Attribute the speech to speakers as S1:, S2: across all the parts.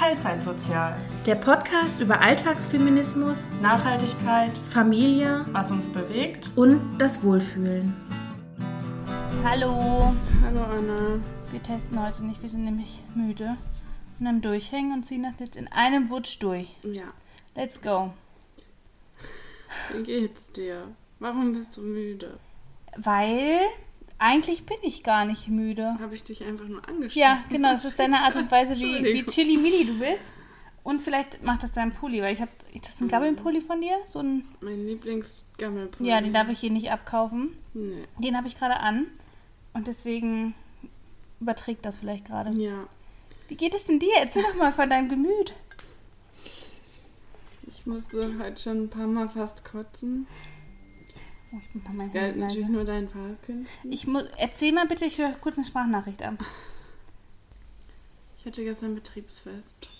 S1: Teilzeitsozial.
S2: Der Podcast über Alltagsfeminismus,
S1: Nachhaltigkeit,
S2: Familie
S1: was uns bewegt.
S2: und das Wohlfühlen.
S3: Hallo.
S1: Hallo Anna.
S3: Wir testen heute nicht, wir sind nämlich müde. Und am Durchhängen und ziehen das jetzt in einem Wutsch durch.
S1: Ja,
S3: Let's go.
S1: wie geht's dir? Warum bist du müde?
S3: Weil eigentlich bin ich gar nicht müde.
S1: Habe ich dich einfach nur angeschaut?
S3: Ja, genau, das ist deine Art und Weise, wie, wie
S1: Entschuldigung.
S3: chili-milli du bist. Und vielleicht macht das dein Pulli, weil ich habe. Ist das ein Gabbelpulli von dir? So ein.
S1: Mein Lieblingsgammelpulli.
S3: Ja, den darf ich hier nicht abkaufen.
S1: Nee.
S3: Den habe ich gerade an. Und deswegen überträgt das vielleicht gerade.
S1: Ja,
S3: Wie geht es denn dir? Erzähl doch mal von deinem Gemüt.
S1: ich musste heute schon ein paar Mal fast kotzen.
S3: Oh, ich mal
S1: Das galt
S3: Handy
S1: natürlich nur deinen Fahrkünsten.
S3: Ich muss, erzähl mal bitte, ich höre kurz eine Sprachnachricht an.
S1: Ich hatte gestern Betriebsfest.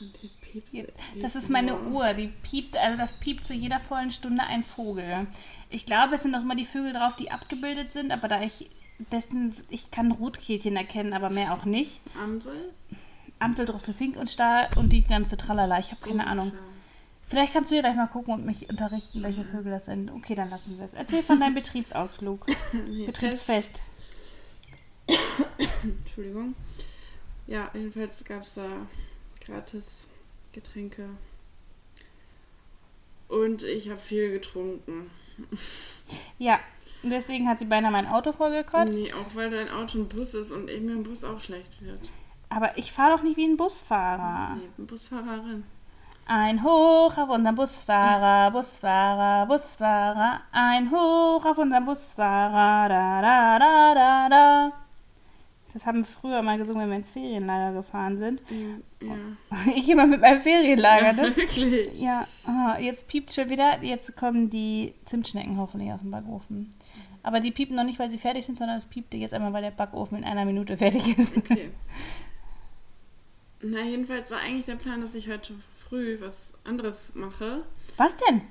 S1: Und die Pieps.
S3: Ja,
S1: die
S3: Das ist meine
S1: Uhr.
S3: Uhr, die piept, also da piept zu jeder vollen Stunde ein Vogel. Ich glaube, es sind auch immer die Vögel drauf, die abgebildet sind, aber da ich dessen, ich kann Rotkehlchen erkennen, aber mehr auch nicht.
S1: Amsel?
S3: Amsel, Drossel, Fink und Stahl und die ganze Tralala, ich habe keine
S1: Oh,
S3: Ahnung.
S1: klar.
S3: Vielleicht kannst du ja gleich mal gucken und mich unterrichten, welche Vögel das sind. Okay, dann lassen wir es. Erzähl von deinem Betriebsausflug. Betriebsfest.
S1: Entschuldigung. Ja, jedenfalls gab es da gratis Getränke. Und ich habe viel getrunken.
S3: Ja, und deswegen hat sie beinahe mein Auto vollgekotzt.
S1: Nee, auch weil dein Auto ein Bus ist und eben im Bus auch schlecht wird.
S3: Aber ich fahre doch nicht wie ein Busfahrer.
S1: Nee, Busfahrerin.
S3: Ein Hoch auf unseren Busfahrer, Busfahrer, Busfahrer. Ein Hoch auf unseren Busfahrer. Da, da, da, da, da. Das haben wir früher mal gesungen, wenn wir ins Ferienlager gefahren sind.
S1: Ja, ja.
S3: Ich immer mit meinem Ferienlager, ne?
S1: wirklich.
S3: Ja, aha, jetzt piept schon wieder. Jetzt kommen die Zimtschnecken hoffentlich aus dem Backofen. Aber die piepen noch nicht, weil sie fertig sind, sondern es piepte jetzt einmal, weil der Backofen in einer Minute fertig ist.
S1: Okay. Na, jedenfalls war eigentlich der Plan, dass ich heute früh was anderes mache.
S3: Was denn?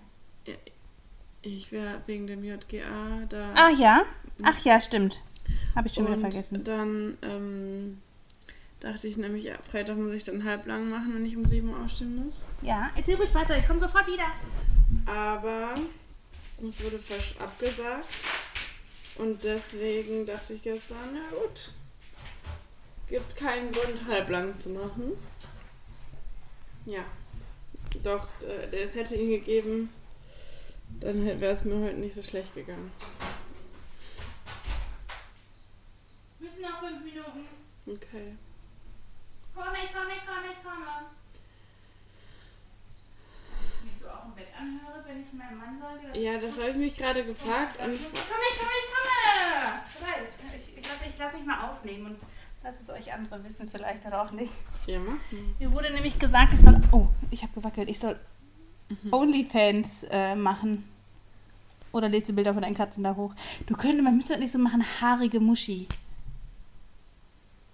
S1: Ich wäre wegen dem JGA da.
S3: Ah ja? Ach ja, stimmt. Habe ich schon wieder
S1: und
S3: vergessen.
S1: dann ähm, dachte ich nämlich, ja, Freitag muss ich dann halblang machen, wenn ich um 7 Uhr aufstehen muss.
S3: Ja, erzähl ruhig weiter, ich komme sofort wieder.
S1: Aber es wurde fast abgesagt. Und deswegen dachte ich gestern, ja gut, gibt keinen Grund, halblang zu machen. Ja, doch, äh, es hätte ihn gegeben, dann wäre es mir heute nicht so schlecht gegangen.
S3: Müssen noch fünf Minuten.
S1: Okay.
S3: Komme, komme, komme, komme. Mich so auch im Bett anhöre, wenn ich meinem Mann sage.
S1: Ja, das habe ich mich gerade gefragt. Ich,
S3: Komm, ich komme, ich komme! Ich, ich, lasse- ich lasse mich mal aufnehmen und lass es euch andere wissen, vielleicht oder auch nicht.
S1: ja, mach mal.
S3: Mir wurde nämlich gesagt, ich soll. Oh, ich habe gewackelt. Ich soll Onlyfans äh, machen. Oder lese die Bilder von deinen Katzen da hoch. Du könntest, man müsste das nicht so machen, haarige Muschi.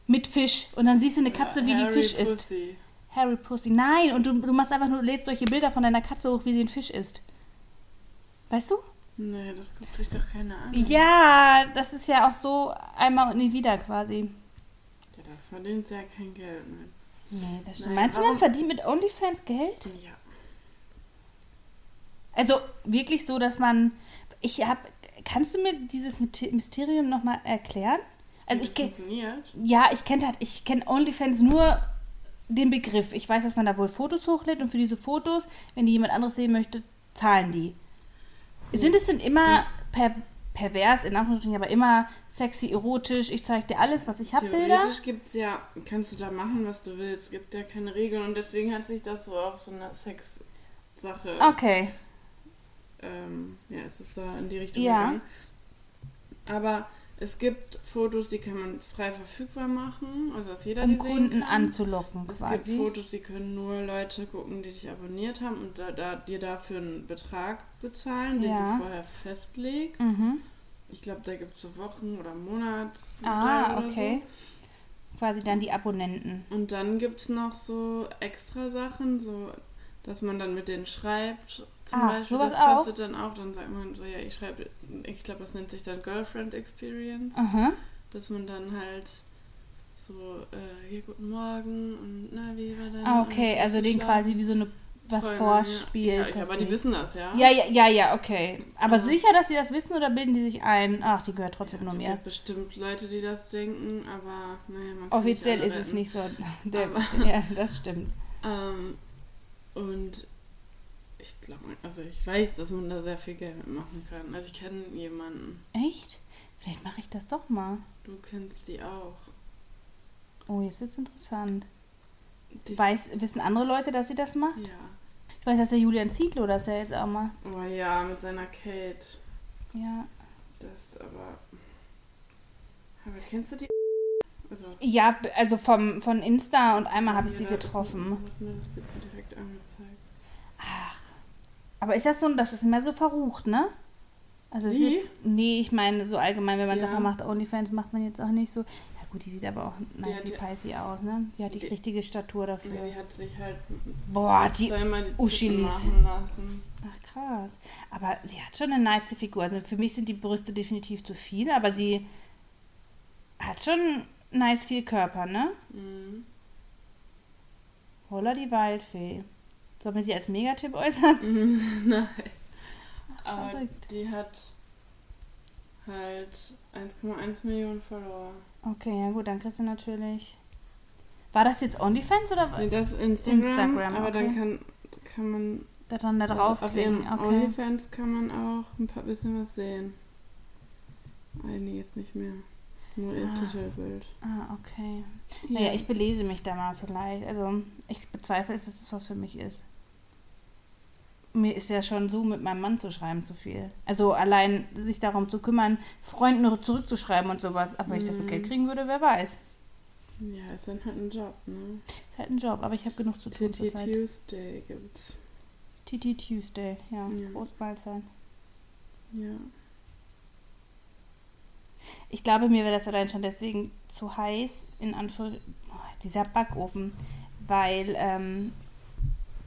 S3: Mit Fisch. Und dann siehst du eine Katze, wie die
S1: Harry
S3: Fisch isst.
S1: Pussy.
S3: Harry Pussy. Nein, und du, du machst einfach nur, lädst solche Bilder von deiner Katze hoch, wie sie einen Fisch isst. Weißt du?
S1: Nee, das guckt sich doch keiner an.
S3: Ja, das ist ja auch so einmal und nie wieder quasi.
S1: Da verdient sie ja kein Geld mit.
S3: Nee, das stimmt.
S1: Nein,
S3: Meinst du, man verdient mit Onlyfans Geld?
S1: Ja.
S3: Also wirklich so, dass man. Ich habe. Kannst du mir dieses Mysterium nochmal erklären? Also
S1: Wie
S3: ich
S1: das
S3: kenne.
S1: funktioniert.
S3: Ja, ich kenne halt, ich kenne OnlyFans nur den Begriff. Ich weiß, dass man da wohl Fotos hochlädt und für diese Fotos, wenn die jemand anderes sehen möchte, zahlen die. Sind es denn immer per, pervers, in Anführungsstrichen, aber immer sexy, erotisch, ich zeige dir alles, was ich habe, Bilder?
S1: Theoretisch gibt's ja, kannst du da machen, was du willst. Es gibt ja keine Regeln und deswegen hat sich das so auf so eine Sex-Sache.
S3: Okay.
S1: Ähm, ja, es ist da in die Richtung
S3: Ja.
S1: gegangen. Aber es gibt Fotos, die kann man frei verfügbar machen, also dass jeder die
S3: Um
S1: sehen
S3: Kunden
S1: kann.
S3: anzulocken
S1: Es gibt
S3: quasi.
S1: Fotos, die können nur Leute gucken, die dich abonniert haben und da, da, dir dafür einen Betrag bezahlen, den
S3: Ja.
S1: du vorher festlegst.
S3: Mhm.
S1: Ich glaube, da gibt es so Wochen- oder Monats.
S3: Ah,
S1: oder
S3: okay. Quasi dann die Abonnenten.
S1: So. Und dann gibt es noch so extra Sachen, so dass man dann mit denen schreibt. Zum
S3: Ach,
S1: Beispiel, das kostet dann auch, dann sagt man so, ja, ich schreibe, ich glaube, das nennt sich dann Girlfriend Experience,
S3: Aha.
S1: dass man dann halt so, äh, hier, guten Morgen und na, wie war dein
S3: Ah, okay, also den quasi wie so eine was vorspielt.
S1: Ja, ja aber die wissen das, ja.
S3: Ja, ja, ja, ja, okay. Aber
S1: Ja.
S3: sicher, dass die das wissen oder bilden die sich ein? Ach, die gehört trotzdem nur
S1: es
S3: mir.
S1: gibt bestimmt Leute, die das denken, aber naja, man kann
S3: Offiziell
S1: nicht
S3: ist es nicht so. Der, ja, das stimmt.
S1: Ähm, und ich glaube, also ich weiß, dass man da sehr viel Geld mitmachen kann. Also ich kenne jemanden,
S3: Echt? Vielleicht mache ich das doch mal.
S1: du kennst die auch.
S3: Oh, jetzt wird's interessant.
S1: Die,
S3: Weiß, wissen andere Leute, dass sie das macht?
S1: ja.
S3: Ich weiß, dass der Julian Zietlow das ja jetzt auch mal.
S1: Oh ja, mit seiner Kate.
S3: Ja.
S1: Das aber. Aber kennst du die? Also.
S3: Ja, also vom, von Insta und einmal habe ich sie getroffen.
S1: Das, direkt angezeigt.
S3: Ach. Aber ist das so, das ist immer so verrucht, ne? Also ist, nee, ich meine so allgemein, wenn man
S1: Ja.
S3: Sachen macht, Onlyfans macht man jetzt auch nicht so. Ja gut, die sieht aber auch nicey peisy aus, ne? Die hat die,
S1: Die-
S3: richtige Statur dafür.
S1: Ja, die hat sich halt
S3: Boah, die
S1: die
S3: Uschilis.
S1: Machen lassen.
S3: Ach krass. Aber sie hat schon eine nice Figur. Also für mich sind die Brüste definitiv zu viel, aber sie hat schon nice viel Körper, ne?
S1: Mhm.
S3: Holla die Waldfee. Sollen wir sie als Megatipp äußern?
S1: Nein. Aber
S3: Verrückt.
S1: die hat halt 1,1 Millionen Follower.
S3: Okay, ja gut, dann kriegst du natürlich. War das jetzt OnlyFans oder
S1: Nee, das ist Instagram,
S3: Instagram,
S1: aber dann kann, kann man
S3: da dann da draufklicken?
S1: auf
S3: Okay.
S1: OnlyFans kann man auch ein paar bisschen was sehen. Einiges nicht mehr. Nur ihr
S3: Ah.
S1: Titelbild.
S3: Ah, okay. Naja, ich belese mich da mal vielleicht. Also ich bezweifle, dass es was für mich ist. Mir ist ja schon so, mit meinem Mann zu schreiben, zu viel. Also allein sich darum zu kümmern, Freunden nur zurückzuschreiben und sowas. Aber wenn ich dafür
S1: Mhm.
S3: Geld kriegen würde, wer weiß.
S1: Ja, ist dann halt ein Job, ne?
S3: Ist halt ein Job, aber ich habe genug zu tun
S1: TT. Tuesday gibt's.
S3: TT Tuesday, ja.
S1: Ja.
S3: Groß bald sein.
S1: Ja.
S3: Ich glaube, mir wäre das allein schon deswegen zu heiß, in Anführungszeichen, dieser Backofen, weil ähm,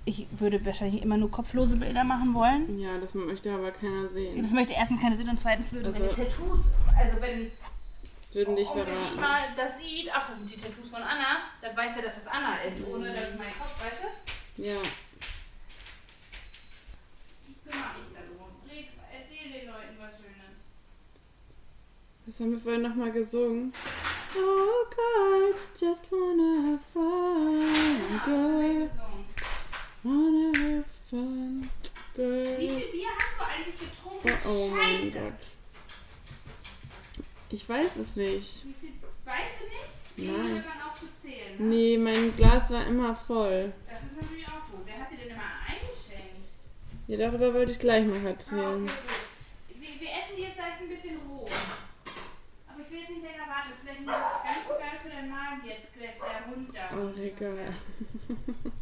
S3: ich würde wahrscheinlich immer nur kopflose Bilder machen wollen.
S1: Ja, das möchte aber keiner sehen.
S3: Das möchte erstens keine sehen und zweitens würden
S1: Also-
S3: meine Tattoos, also wenn
S1: Würden dich verraten.
S3: Dietmar das sieht, ach, das sind die Tattoos von Anna, dann weiß er, dass das Anna ist, ohne dass mein Kopf, weißt du?
S1: Ja.
S3: Ich kümmere mich darum. Red, erzähl den Leuten was Schönes.
S1: Was haben wir vorhin nochmal gesungen? Oh, girls just wanna have fun. Girls wanna have fun.
S3: Wie
S1: Girls.
S3: viel Bier hast du eigentlich getrunken?
S1: Oh, oh mein
S3: Scheiße.
S1: Gott. Ich weiß es nicht.
S3: Wie viel, weißt du nicht?
S1: Nein.
S3: Hört man zu zählen. Ne?
S1: Nee, mein Glas war immer voll.
S3: Das ist natürlich auch gut. Wer hat dir denn immer eingeschenkt?
S1: Ja, darüber wollte ich gleich noch
S3: Ah, okay,
S1: erzählen.
S3: gut. Wir, wir essen die jetzt gleich ein bisschen roh. Aber ich will jetzt nicht länger warten. Das ist vielleicht nicht ganz deinen Magen jetzt, der der Hund da.
S1: Ach, egal.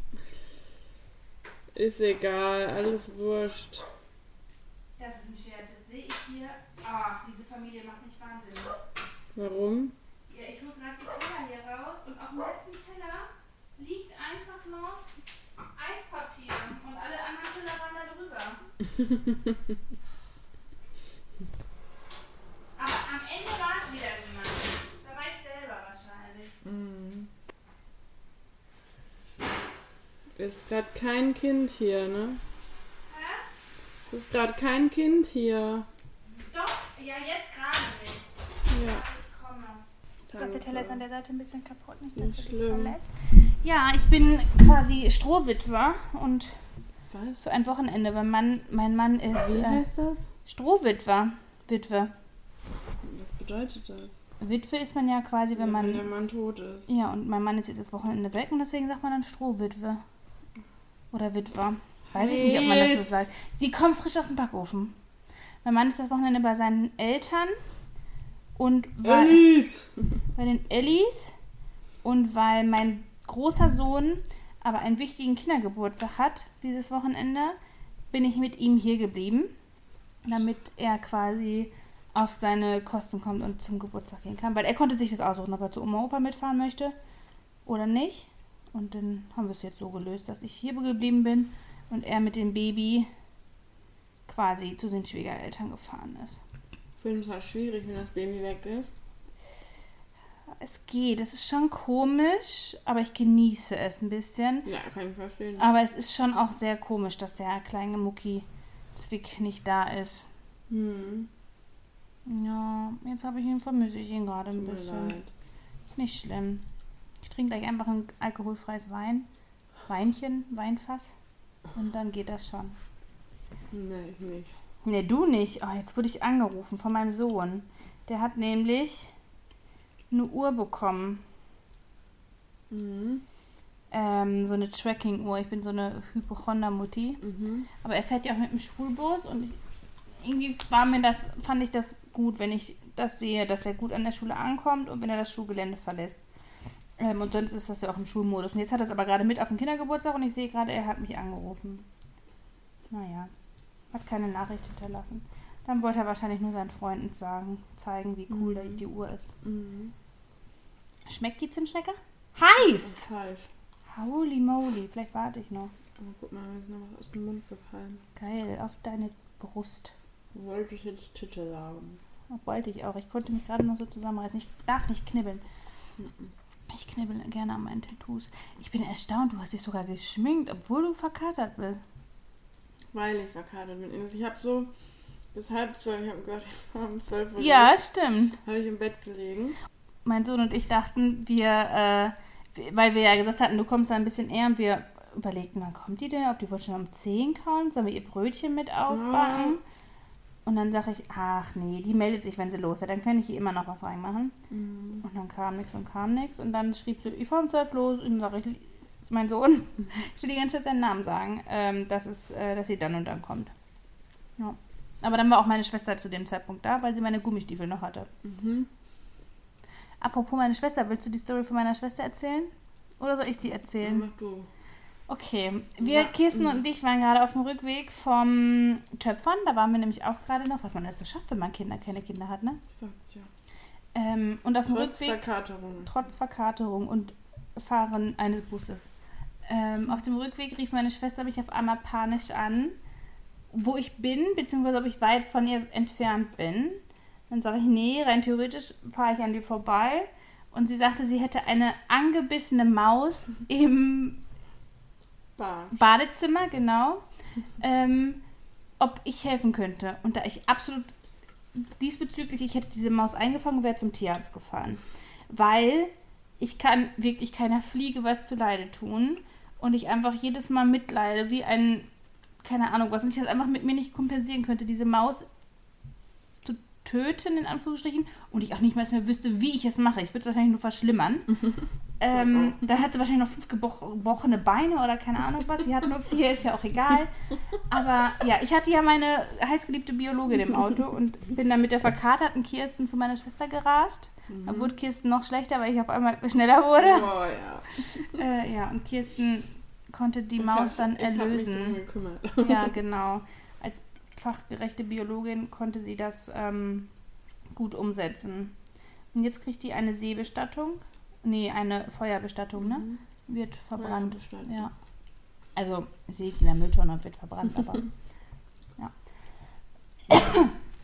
S1: Ist egal, alles wurscht.
S3: Das ist ein Scherz. Jetzt sehe ich hier. Ach, diese Familie macht mich wahnsinnig.
S1: Warum?
S3: Ja, ich hole gerade die Teller hier raus und auf dem letzten Teller liegt einfach noch Eispapier und alle anderen Teller waren da drüber. Aber am Ende war es wieder niemand. Da war ich selber wahrscheinlich.
S1: Ist gerade kein Kind hier, ne?
S3: Hä?
S1: Ist gerade kein Kind hier.
S3: Doch, ja, jetzt gerade nicht.
S1: Ja.
S3: Ich komme. Ich glaube, der Teller ist an der Seite ein bisschen kaputt. Nicht,
S1: Nicht
S3: dass dich
S1: schlimm.
S3: verletzt. Ja, ich bin quasi Strohwitwer und
S1: Was?
S3: für ein Wochenende, weil Mann, mein Mann ist
S1: Wie
S3: äh,
S1: heißt das?
S3: Strohwitwer. Witwe.
S1: Was bedeutet das?
S3: Witwe ist man ja quasi, wenn
S1: Ja, wenn der
S3: man.
S1: Mann tot ist.
S3: Ja, und mein Mann ist jetzt das Wochenende weg und deswegen sagt man dann Strohwitwe. Oder Witwer. Weiß ich nicht, ob man das so sagt. Die kommen frisch aus dem Backofen. Mein Mann ist das Wochenende bei seinen Eltern und weil, bei den Ellis und weil mein großer Sohn aber einen wichtigen Kindergeburtstag hat dieses Wochenende, bin ich mit ihm hier geblieben, damit er quasi auf seine Kosten kommt und zum Geburtstag gehen kann. Weil er konnte sich das aussuchen, ob er zu Oma Opa mitfahren möchte oder nicht. Und dann haben wir es jetzt so gelöst, dass ich hier geblieben bin und er mit dem Baby quasi zu den Schwiegereltern gefahren ist.
S1: Ich finde es halt schwierig, wenn das Baby weg ist.
S3: Es geht. Es ist schon komisch, aber ich genieße es ein bisschen.
S1: Ja, kann ich verstehen.
S3: Aber es ist schon auch sehr komisch, dass der kleine Mucki Zwick nicht da ist.
S1: Hm,
S3: Ja, jetzt habe ich ihn, vermisse ich ihn gerade ein
S1: tut mir
S3: bisschen.
S1: leid.
S3: Ist nicht schlimm. Ich trinke gleich einfach ein alkoholfreies Wein. Weinchen, Weinfass. Und dann geht das schon.
S1: Nee, ich nicht.
S3: Ne, du nicht. Oh, jetzt wurde ich angerufen von meinem Sohn. Der hat nämlich eine Uhr bekommen.
S1: Mhm.
S3: Ähm, so eine Tracking-Uhr. Ich bin so eine Hypochonder-Mutti.
S1: Mhm.
S3: Aber er fährt ja auch mit dem Schulbus und ich, irgendwie war mir das, fand ich das gut, wenn ich das sehe, dass er gut an der Schule ankommt und wenn er das Schulgelände verlässt. Ähm, und sonst ist das ja auch im Schulmodus. Und jetzt hat er es aber gerade mit auf den Kindergeburtstag und ich sehe gerade, er hat mich angerufen. Naja, hat keine Nachricht hinterlassen. Dann wollte er wahrscheinlich nur seinen Freunden sagen, zeigen, wie cool
S1: Mhm.
S3: die Uhr ist.
S1: Mhm.
S3: Schmeckt die Zimtschnecke? Heiß!
S1: Falsch.
S3: Holy moly, vielleicht warte ich noch.
S1: Aber guck mal, mir ist noch was aus dem Mund gefallen.
S3: Geil, auf deine Brust.
S1: Du wolltest jetzt Titel haben.
S3: Oh, wollte ich auch. Ich konnte mich gerade noch so zusammenreißen. Ich darf nicht knibbeln.
S1: Mhm.
S3: Ich knibbel gerne an meinen Tattoos. Ich bin erstaunt, du hast dich sogar geschminkt, obwohl du verkatert bist.
S1: Weil ich verkatert bin. Also Ich habe so bis halb zwölf, ich habe gesagt, ich war um zwölf Uhr
S3: Ja,
S1: los,
S3: stimmt.
S1: habe ich im Bett gelegen.
S3: Mein Sohn und ich dachten, wir, äh, weil wir ja gesagt hatten, du kommst da ein bisschen eher und wir überlegten, wann kommt die denn? Ob die wohl schon um 10 kommt? Sollen wir ihr Brötchen mit aufbacken? Und dann sage ich, ach nee, die meldet sich, wenn sie los wird. Dann kann ich ihr immer noch was reinmachen.
S1: Mhm.
S3: Und dann kam nichts und kam nichts. Und dann schrieb sie, ich fahre um 12 los. Und dann sage ich, mein Sohn, ich will die ganze Zeit seinen Namen sagen, ähm, dass, es, äh, dass sie dann und dann kommt. Ja. Aber dann war auch meine Schwester zu dem Zeitpunkt da, weil sie meine Gummistiefel noch hatte.
S1: Mhm.
S3: Apropos meine Schwester, willst du die Story von meiner Schwester erzählen? Oder soll ich die erzählen?
S1: Mach du.
S3: Okay, wir,
S1: Ja,
S3: Kirsten und ich waren gerade auf dem Rückweg vom Töpfern. Da waren wir nämlich auch gerade noch, was man alles so schafft, wenn man Kinder, keine Kinder hat, ne?
S1: Sag's ja.
S3: Ähm, und auf dem
S1: Trotz
S3: Rückweg,
S1: Verkaterung.
S3: trotz Verkaterung und Fahren eines Busses. Ähm, auf dem Rückweg rief meine Schwester mich auf einmal panisch an, wo ich bin, beziehungsweise ob ich weit von ihr entfernt bin. Dann sage ich, nee, rein theoretisch fahre ich an dir vorbei. Und sie sagte, sie hätte eine angebissene Maus im
S1: Bar.
S3: Badezimmer, genau, ähm, ob ich helfen könnte. Und da ich absolut diesbezüglich, ich hätte diese Maus eingefangen und wäre zum Tierarzt gefahren. Weil ich kann wirklich keiner Fliege was zuleide tun und ich einfach jedes Mal mitleide, wie ein, keine Ahnung was, und ich das einfach mit mir nicht kompensieren könnte, diese Maus töten, in Anführungsstrichen, und ich auch nicht mehr wüsste, wie ich es mache. Ich würde es wahrscheinlich nur verschlimmern. Ähm, dann hat sie wahrscheinlich noch fünf gebroch- gebrochene Beine oder keine Ahnung was. Sie hat nur vier, ist ja auch egal. Aber ja, ich hatte ja meine heißgeliebte Biologin im Auto und bin dann mit der verkaterten Kirsten zu meiner Schwester gerast. Dann wurde Kirsten noch schlechter, weil ich auf einmal schneller wurde.
S1: Oh ja.
S3: Äh, ja, und Kirsten konnte die
S1: Ich
S3: Maus dann
S1: Ich hab mich drum
S3: erlösen.
S1: gekümmert.
S3: Ja, genau. Als fachgerechte Biologin konnte sie das ähm, gut umsetzen. Und jetzt kriegt die eine Seebestattung. Nee, eine Feuerbestattung, ne?
S1: Mhm.
S3: Wird verbrannt. Ja. Also, sie liegt in der Mülltonne und wird verbrannt, aber. ja.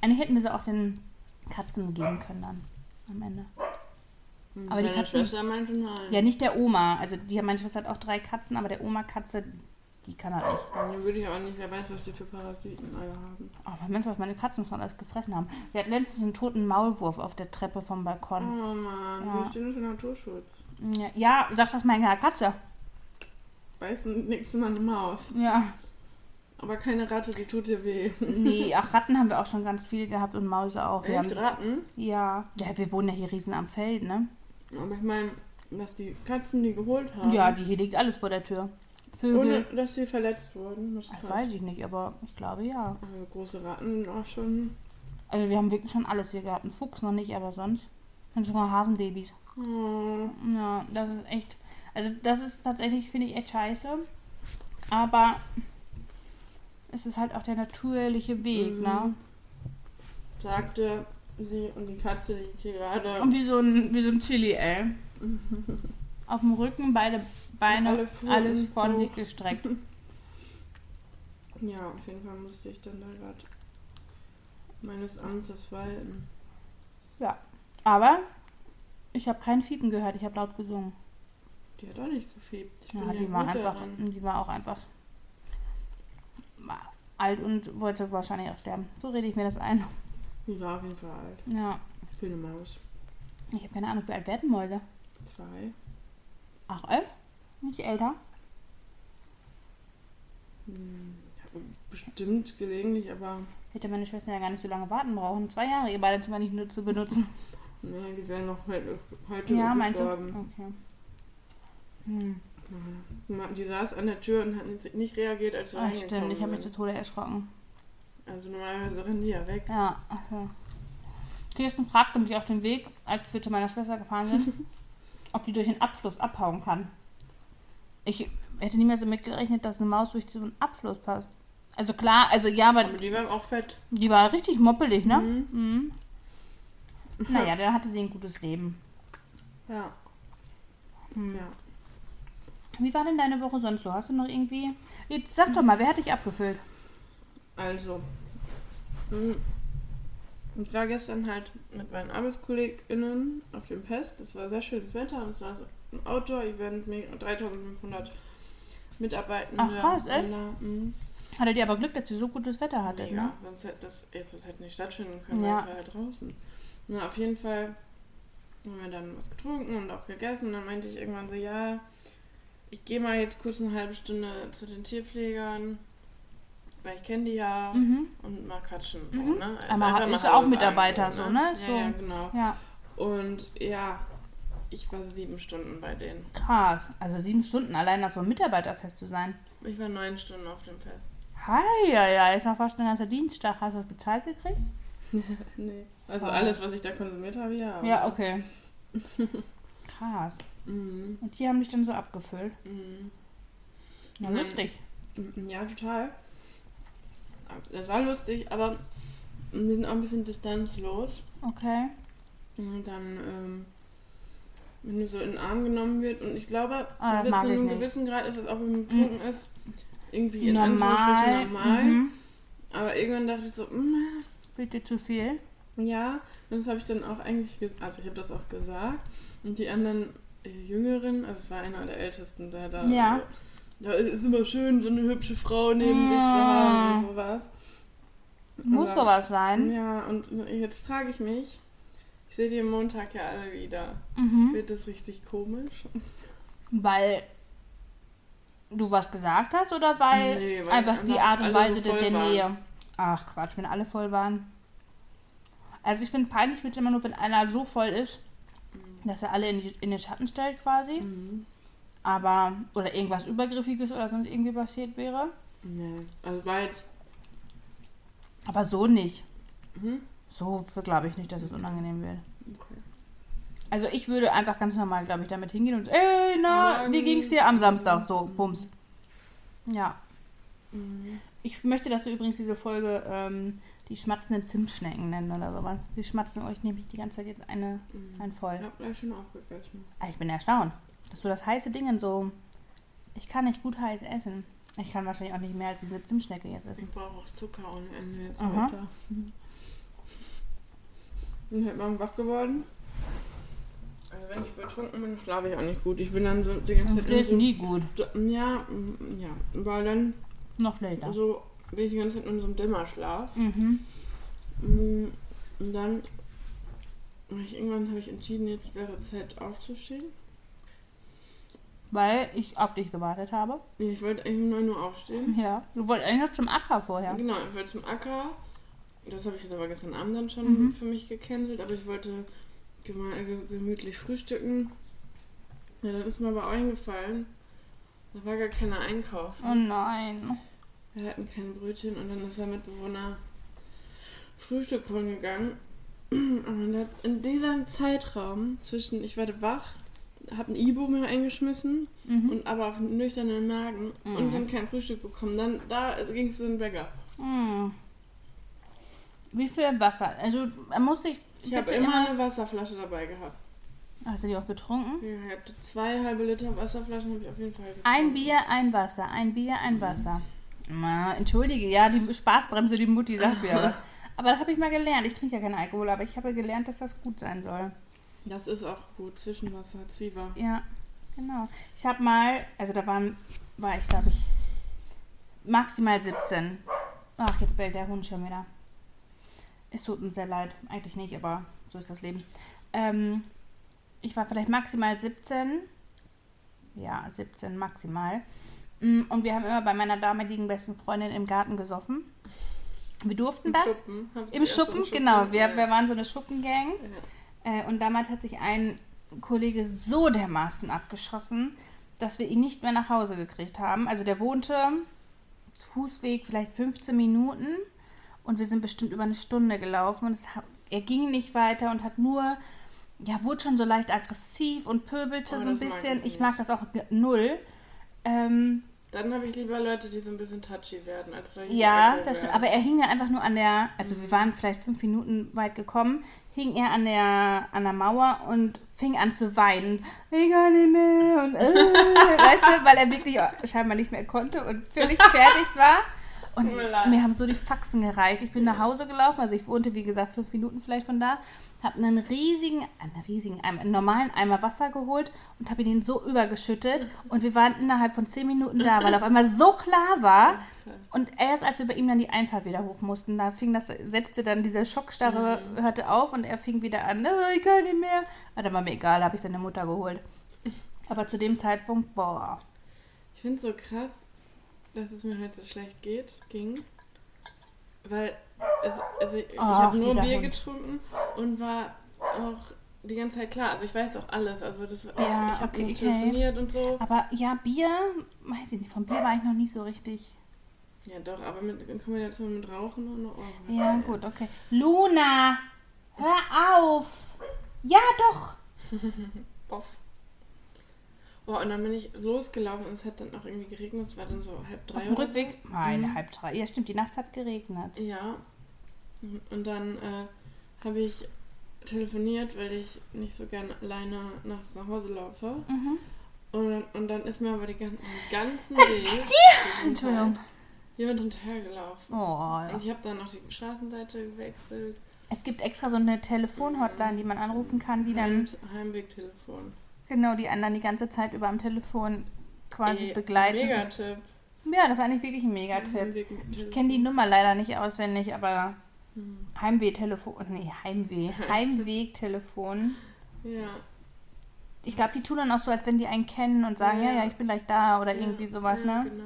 S3: Eigentlich hätten wir sie auch den Katzen geben können dann am Ende.
S1: Mhm.
S3: Aber die
S1: Deine
S3: Katzen-
S1: Schwester meinte nein.
S3: Ja, nicht der Oma. Also, die meine Schwester hat auch drei Katzen, aber der Oma-Katze, die kann halt nicht.
S1: Dann würde ich aber nicht, wer weiß, was die für Parasiten alle haben.
S3: Aber Mensch, was meine Katzen schon alles gefressen haben. Wir hatten letztens einen toten Maulwurf auf der Treppe vom
S1: Oh
S3: Balkon.
S1: Mann,
S3: Ja.
S1: wir stehen für Naturschutz.
S3: Ja, ja, sag das meiner Katze.
S1: Beißen nächstes Mal eine Maus.
S3: Ja.
S1: Aber keine Ratte, die tut dir weh.
S3: Nee, ach, Ratten haben wir auch schon ganz viel gehabt und Mäuse auch. Wir
S1: Echt
S3: haben,
S1: Ratten?
S3: ja. Ja, wir wohnen ja hier riesen am Feld, ne?
S1: Aber ich meine, dass die Katzen die geholt haben.
S3: Ja, die hier liegt alles vor der Tür. Vögel.
S1: Ohne, dass sie verletzt wurden. Das
S3: das weiß ich nicht, aber ich glaube ja.
S1: Also große Ratten auch schon.
S3: Also wir haben wirklich schon alles hier gehabt. Einen Fuchs noch nicht, aber sonst. Und sogar Hasenbabys.
S1: Oh,
S3: Ja, das ist echt. Also das ist tatsächlich, finde ich, echt scheiße. Aber es ist halt auch der natürliche Weg,
S1: Mhm.
S3: ne?
S1: sagte sie und die Katze liegt hier gerade.
S3: Und wie so ein, wie so ein Chili, ey. Auf dem Rücken, beide Beine,
S1: Alle
S3: alles von sich gestreckt.
S1: Ja, auf jeden Fall musste ich dann da gerade meines Amtes walten.
S3: Ja. Aber Ich habe kein Fiepen gehört, ich habe laut gesungen.
S1: Die hat auch nicht gefiebt. Ich
S3: Ja,
S1: bin
S3: die
S1: ja
S3: war einfach,
S1: daran.
S3: die war auch einfach alt und wollte wahrscheinlich auch sterben. So rede ich mir das ein.
S1: Die war auf jeden Fall alt.
S3: Ja,
S1: Für eine Maus.
S3: ich habe keine Ahnung, wie alt werden Mäuse.
S1: Zwei.
S3: Ach, äh? Nicht älter?
S1: Hm, bestimmt gelegentlich, aber
S3: Hätte meine Schwester ja gar nicht so lange warten brauchen. Zwei Jahre, ihr beide zwar nicht nur zu benutzen.
S1: nee, die wären noch heute, heute
S3: ja,
S1: gestorben.
S3: Okay. Hm.
S1: Die saß an der Tür und hat nicht- reagiert, als wir
S3: Ach, stimmt, ich habe mich zu. Tode erschrocken.
S1: Also normalerweise rennen die ja weg.
S3: Ja, ja. Kirsten fragte mich auf dem Weg, als wir zu meiner Schwester gefahren sind, ob die durch den Abfluss abhauen kann. Ich hätte niemals damit gerechnet, dass eine Maus durch so einen Abfluss passt. Also klar, also ja, aber
S1: Aber die waren auch fett.
S3: die war richtig moppelig, ne?
S1: Mhm.
S3: Mhm. Naja, dann hatte sie ein gutes Leben.
S1: Ja.
S3: Hm.
S1: ja.
S3: Wie war denn deine Woche sonst so? Hast du noch irgendwie. Jetzt sag doch mal, wer hat dich abgefüllt?
S1: Also. hm, Ich war gestern halt mit meinen ArbeitskollegInnen auf dem Fest. Das war sehr schönes Wetter und es war so ein Outdoor-Event mit 3500 Mitarbeitenden.
S3: Ach, krass, echt?
S1: Mhm.
S3: Hattet ihr aber Glück, dass ihr so gutes Wetter hattet,
S1: Mega.
S3: ne?
S1: Sonst hätte das, jetzt, das hätte nicht stattfinden können,
S3: Ja.
S1: weil es war halt draußen. Na, auf jeden Fall haben wir dann was getrunken und auch gegessen. Und dann meinte ich irgendwann so, ja, ich gehe mal jetzt kurz eine halbe Stunde zu den Tierpflegern, weil ich kenne die ja
S3: Mhm.
S1: und mal quatschen. So,
S3: Mhm.
S1: ne?
S3: Aber
S1: einfach
S3: ist auch Mitarbeiter so, ne?
S1: Ja,
S3: So.
S1: ja, genau.
S3: Ja,
S1: Und ja, ich war sieben Stunden bei denen.
S3: krass. Also sieben Stunden allein auf so einem Mitarbeiterfest zu sein.
S1: Ich war neun Stunden auf dem Fest.
S3: Hi, ja, ja, ist noch fast ein ganzer Dienstag. Hast du das bezahlt gekriegt?
S1: Nee. Also
S3: Krass.
S1: alles, was ich da konsumiert habe, ja. aber-
S3: Ja, okay. Krass.
S1: Mhm.
S3: Und die haben dich dann so abgefüllt.
S1: Mhm.
S3: Ja, lustig.
S1: Ja, total. Das war lustig, aber wir sind auch ein bisschen distanzlos.
S3: Okay.
S1: Und dann, ähm, wenn du so in den Arm genommen wird, und ich glaube,
S3: Ah,
S1: bis zu einem gewissen Grad ist das auch, wenn man betrunken ist, irgendwie in
S3: Normal.
S1: Anführungsstrichen normal.
S3: Mhm.
S1: Aber irgendwann dachte ich so, mm,
S3: Bitte zu viel.
S1: ja, und das habe ich dann auch eigentlich gesagt, also ich habe das auch gesagt. Und die anderen äh, Jüngeren, also es war einer der Ältesten, der da
S3: Ja.
S1: so, ja, ist immer schön, so eine hübsche Frau neben sich zu haben und sowas.
S3: Muss
S1: Aber-
S3: sowas sein.
S1: Ja, und jetzt frage ich mich, ich sehe die am Montag ja alle wieder.
S3: Mhm.
S1: Wird das richtig komisch?
S3: Weil du was gesagt hast oder weil,
S1: Nee, weil
S3: einfach die Art und Weise
S1: so
S3: der,
S1: waren.
S3: Nähe? Ach Quatsch, wenn alle voll waren. Also ich finde peinlich wird immer nur, wenn einer so voll ist, dass er alle in, die, in den Schatten stellt quasi.
S1: Mhm.
S3: Aber, oder irgendwas Übergriffiges oder sonst irgendwie passiert wäre.
S1: Nee, also jetzt.
S3: Aber so nicht.
S1: Mhm.
S3: So glaube ich nicht, dass es unangenehm wird.
S1: Okay.
S3: Also ich würde einfach ganz normal, glaube ich, damit hingehen und ey, na, wie ging's dir am Samstag? So, bums. Ja.
S1: Mhm.
S3: Ich möchte, dass wir übrigens diese Folge ähm, die schmatzenden Zimtschnecken nennen oder sowas. Wir schmatzen euch nämlich die ganze Zeit jetzt eine,
S1: Mhm.
S3: ein voll.
S1: Ich habe gleich schon aufgegessen.
S3: Ah, Ich bin erstaunt, dass du das heiße Ding so... Ich kann nicht gut heiß essen. Ich kann wahrscheinlich auch nicht mehr als diese Zimtschnecke jetzt essen.
S1: Ich brauche auch Zucker ohne Ende jetzt
S3: Aha.
S1: heute. Bin heute Morgen wach geworden. Also wenn ich betrunken bin, schlafe ich auch nicht gut. Ich bin dann so die ganze
S3: Das
S1: Zeit
S3: ist
S1: so,
S3: nie gut.
S1: Ja, mm, ja, weil dann
S3: Noch schlechter.
S1: so bin ich die ganze Zeit in so einem Dämmerschlaf.
S3: Mhm.
S1: Mm, Und dann irgendwann habe ich entschieden, jetzt wäre Zeit aufzustehen.
S3: Weil ich auf dich gewartet habe.
S1: Ja, ich wollte eigentlich um 9 Uhr aufstehen.
S3: Ja. Du wolltest eigentlich noch zum Acker vorher.
S1: Genau, ich wollte zum Acker. Das habe ich jetzt aber gestern Abend dann schon
S3: Mhm.
S1: für mich gecancelt, aber ich wollte gemütlich frühstücken. Ja, dann ist mir aber eingefallen, da war gar keiner einkaufen.
S3: Oh nein.
S1: Wir hatten kein Brötchen und dann ist der Mitbewohner Frühstück holen gegangen. Und hat in diesem Zeitraum zwischen, ich werde wach, habe ein Ibu mir eingeschmissen
S3: Mhm.
S1: und aber auf einen nüchternen Magen
S3: Mhm.
S1: und dann kein Frühstück bekommen. Dann da ging es in den Bäcker.
S3: Hm. Wie viel Wasser? Also, er muss sich.
S1: Ich habe
S3: bitte
S1: immer eine Wasserflasche dabei gehabt.
S3: Hast du die auch getrunken?
S1: Ja, ich hatte zwei halbe Liter Wasserflaschen, habe ich auf jeden Fall getrunken.
S3: Ein Bier, ein Wasser. Ein Bier, ein Wasser. Na, entschuldige, ja, die Spaßbremse, die Mutti sagt wieder was. Aber das habe ich mal gelernt. Ich trinke ja keinen Alkohol, aber ich habe gelernt, dass das gut sein soll.
S1: Das ist auch gut. Zwischenwasser, Zwieber.
S3: Ja, genau. Ich habe mal, also da waren, war ich glaube ich maximal 17. Ach, jetzt bellt der Hund schon wieder. Es tut uns sehr leid. Eigentlich nicht, aber so ist das Leben. Ähm, ich war vielleicht maximal 17. Ja, 17 maximal. Mm, Und wir haben immer bei meiner damaligen besten Freundin im Garten gesoffen. Wir durften
S1: Im
S3: das.
S1: Schuppen. Hab ich
S3: Im Schuppen, genau. Wir, wir waren so eine Schuppengang.
S1: Ja.
S3: Äh, und damals hat sich ein Kollege so dermaßen abgeschossen, dass wir ihn nicht mehr nach Hause gekriegt haben. Also der wohnte Fußweg vielleicht 15 Minuten und wir sind bestimmt über eine Stunde gelaufen und es, er ging nicht weiter und hat nur, ja, wurde schon so leicht aggressiv und pöbelte
S1: Oh,
S3: so ein
S1: mag
S3: bisschen.
S1: ich
S3: Ich mag das auch null. Ähm,
S1: Dann habe ich lieber Leute, die so ein bisschen touchy werden, als solche,
S3: ja, das stimmt. Aber er hing dann einfach nur an der, also wir waren vielleicht fünf Minuten weit gekommen, hing er an der, an der Mauer und fing an zu weinen. Ich kann nicht mehr. Und, äh, weißt du, weil er wirklich scheinbar nicht mehr konnte und völlig fertig war. Und
S1: mir
S3: haben so die Faxen gereicht. Ich bin nach Hause gelaufen, also ich wohnte, wie gesagt, fünf Minuten vielleicht von da, habe einen riesigen, einen riesigen Eimer, einen normalen Eimer Wasser geholt und habe ihn so übergeschüttet. Und wir waren innerhalb von zehn Minuten da, weil auf einmal so klar war. Und erst als wir bei ihm dann die Einfahrt wieder hoch mussten, da fing das, setzte dann diese Schockstarre, hörte auf und er fing wieder an, "Oh, ich kann nicht mehr. Aber dann war mir egal, habe ich seine Mutter geholt. Aber zu dem Zeitpunkt, boah.
S1: Ich finde es so krass, dass es mir halt so schlecht geht, ging. Weil es, also ich
S3: Ach,
S1: habe nur Bier getrunken und war auch die ganze Zeit klar. Also ich weiß auch alles. Also das, also
S3: Ja,
S1: ich habe
S3: okay,
S1: nur
S3: okay.
S1: telefoniert und so.
S3: Aber ja, Bier, weiß ich nicht, vom Bier war ich noch nicht so richtig.
S1: Ja doch, aber mit, in Kombination mit Rauchen und oh,
S3: Ja, gut, okay. Luna, hör auf. Ja, doch.
S1: Boff. Oh, und dann bin ich losgelaufen und es hat dann auch irgendwie geregnet. Es war dann so halb drei
S3: Auf dem Rückweg.
S1: So.
S3: Nein,
S1: Mhm.
S3: halb drei. Ja, stimmt, die Nacht hat geregnet.
S1: Ja. Und dann äh, habe ich telefoniert, weil ich nicht so gern alleine nachts nach Hause laufe.
S3: Mhm.
S1: Und, und dann ist mir aber die ganzen, ganzen Weg
S3: Entschuldigung.
S1: jemand hinterhergelaufen.
S3: Oh, ja.
S1: Und ich habe dann noch die Straßenseite gewechselt.
S3: Es gibt extra so eine Telefon-Hotline, die man anrufen kann, die dann,
S1: Heim, Heimwegtelefon.
S3: genau, die anderen die ganze Zeit über am Telefon quasi
S1: Ey,
S3: begleiten.
S1: Megatipp.
S3: Ja, das ist eigentlich wirklich ein Megatipp. Ich kenne die Nummer leider nicht auswendig, aber
S1: Hm.
S3: Heimweh-Telefon, nee, Heimweh, Heimweg-Telefon.
S1: Ja.
S3: Ich glaube, die tun dann auch so, als wenn die einen kennen und sagen, ja,
S1: Ja.
S3: ja, ich bin gleich da oder
S1: ja,
S3: irgendwie sowas,
S1: ja,
S3: ne?
S1: Genau.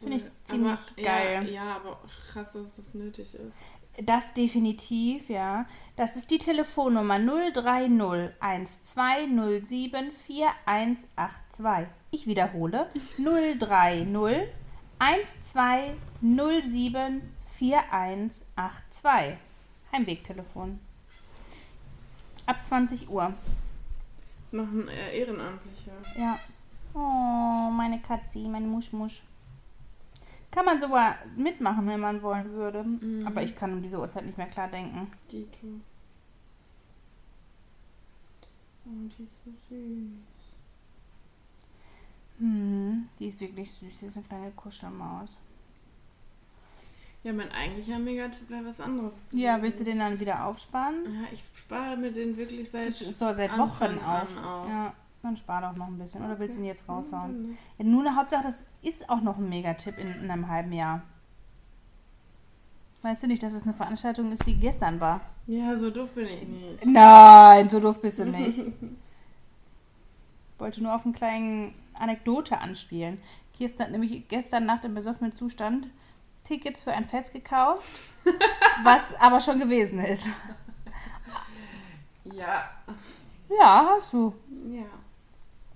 S3: Finde ich ziemlich
S1: aber,
S3: geil.
S1: Ja, ja, aber auch krass, dass das nötig ist.
S3: Das definitiv, ja. Das ist die Telefonnummer 030 1207 4182. Ich wiederhole 030 1207 4182. Heimwegtelefon. Ab 20 Uhr.
S1: Machen äh, Ehrenamtliche.
S3: Ja. Oh, meine Katzi, meine Muschmusch. Kann man sogar mitmachen, wenn man wollen würde.
S1: Mhm.
S3: Aber ich kann um diese Uhrzeit nicht mehr klar denken.
S1: Die tu. Oh, die ist so süß.
S3: Hm, die ist wirklich süß. Die ist eine kleine Kuschelmaus.
S1: Ja, mein eigentlicher Megatipp wäre was anderes.
S3: Ja, willst du den dann wieder aufsparen?
S1: Ja, ich spare mir den wirklich seit.
S3: So, seit Wochen auf.
S1: auf.
S3: Ja, dann spar doch noch ein bisschen. Oder willst du ihn jetzt raushauen?
S1: Mhm.
S3: Ja, nur eine Hauptsache, das ist auch noch ein Megatipp in, in einem halben Jahr. Weißt du nicht, dass es eine Veranstaltung ist, die gestern war?
S1: Ja, so doof bin ich nicht.
S3: Nein, so doof bist du nicht. wollte nur auf einen kleinen Anekdote anspielen. Kirsten hat nämlich gestern Nacht im besoffenen Zustand Tickets für ein Fest gekauft, was aber schon gewesen ist.
S1: Ja.
S3: Ja, hast du.
S1: Ja.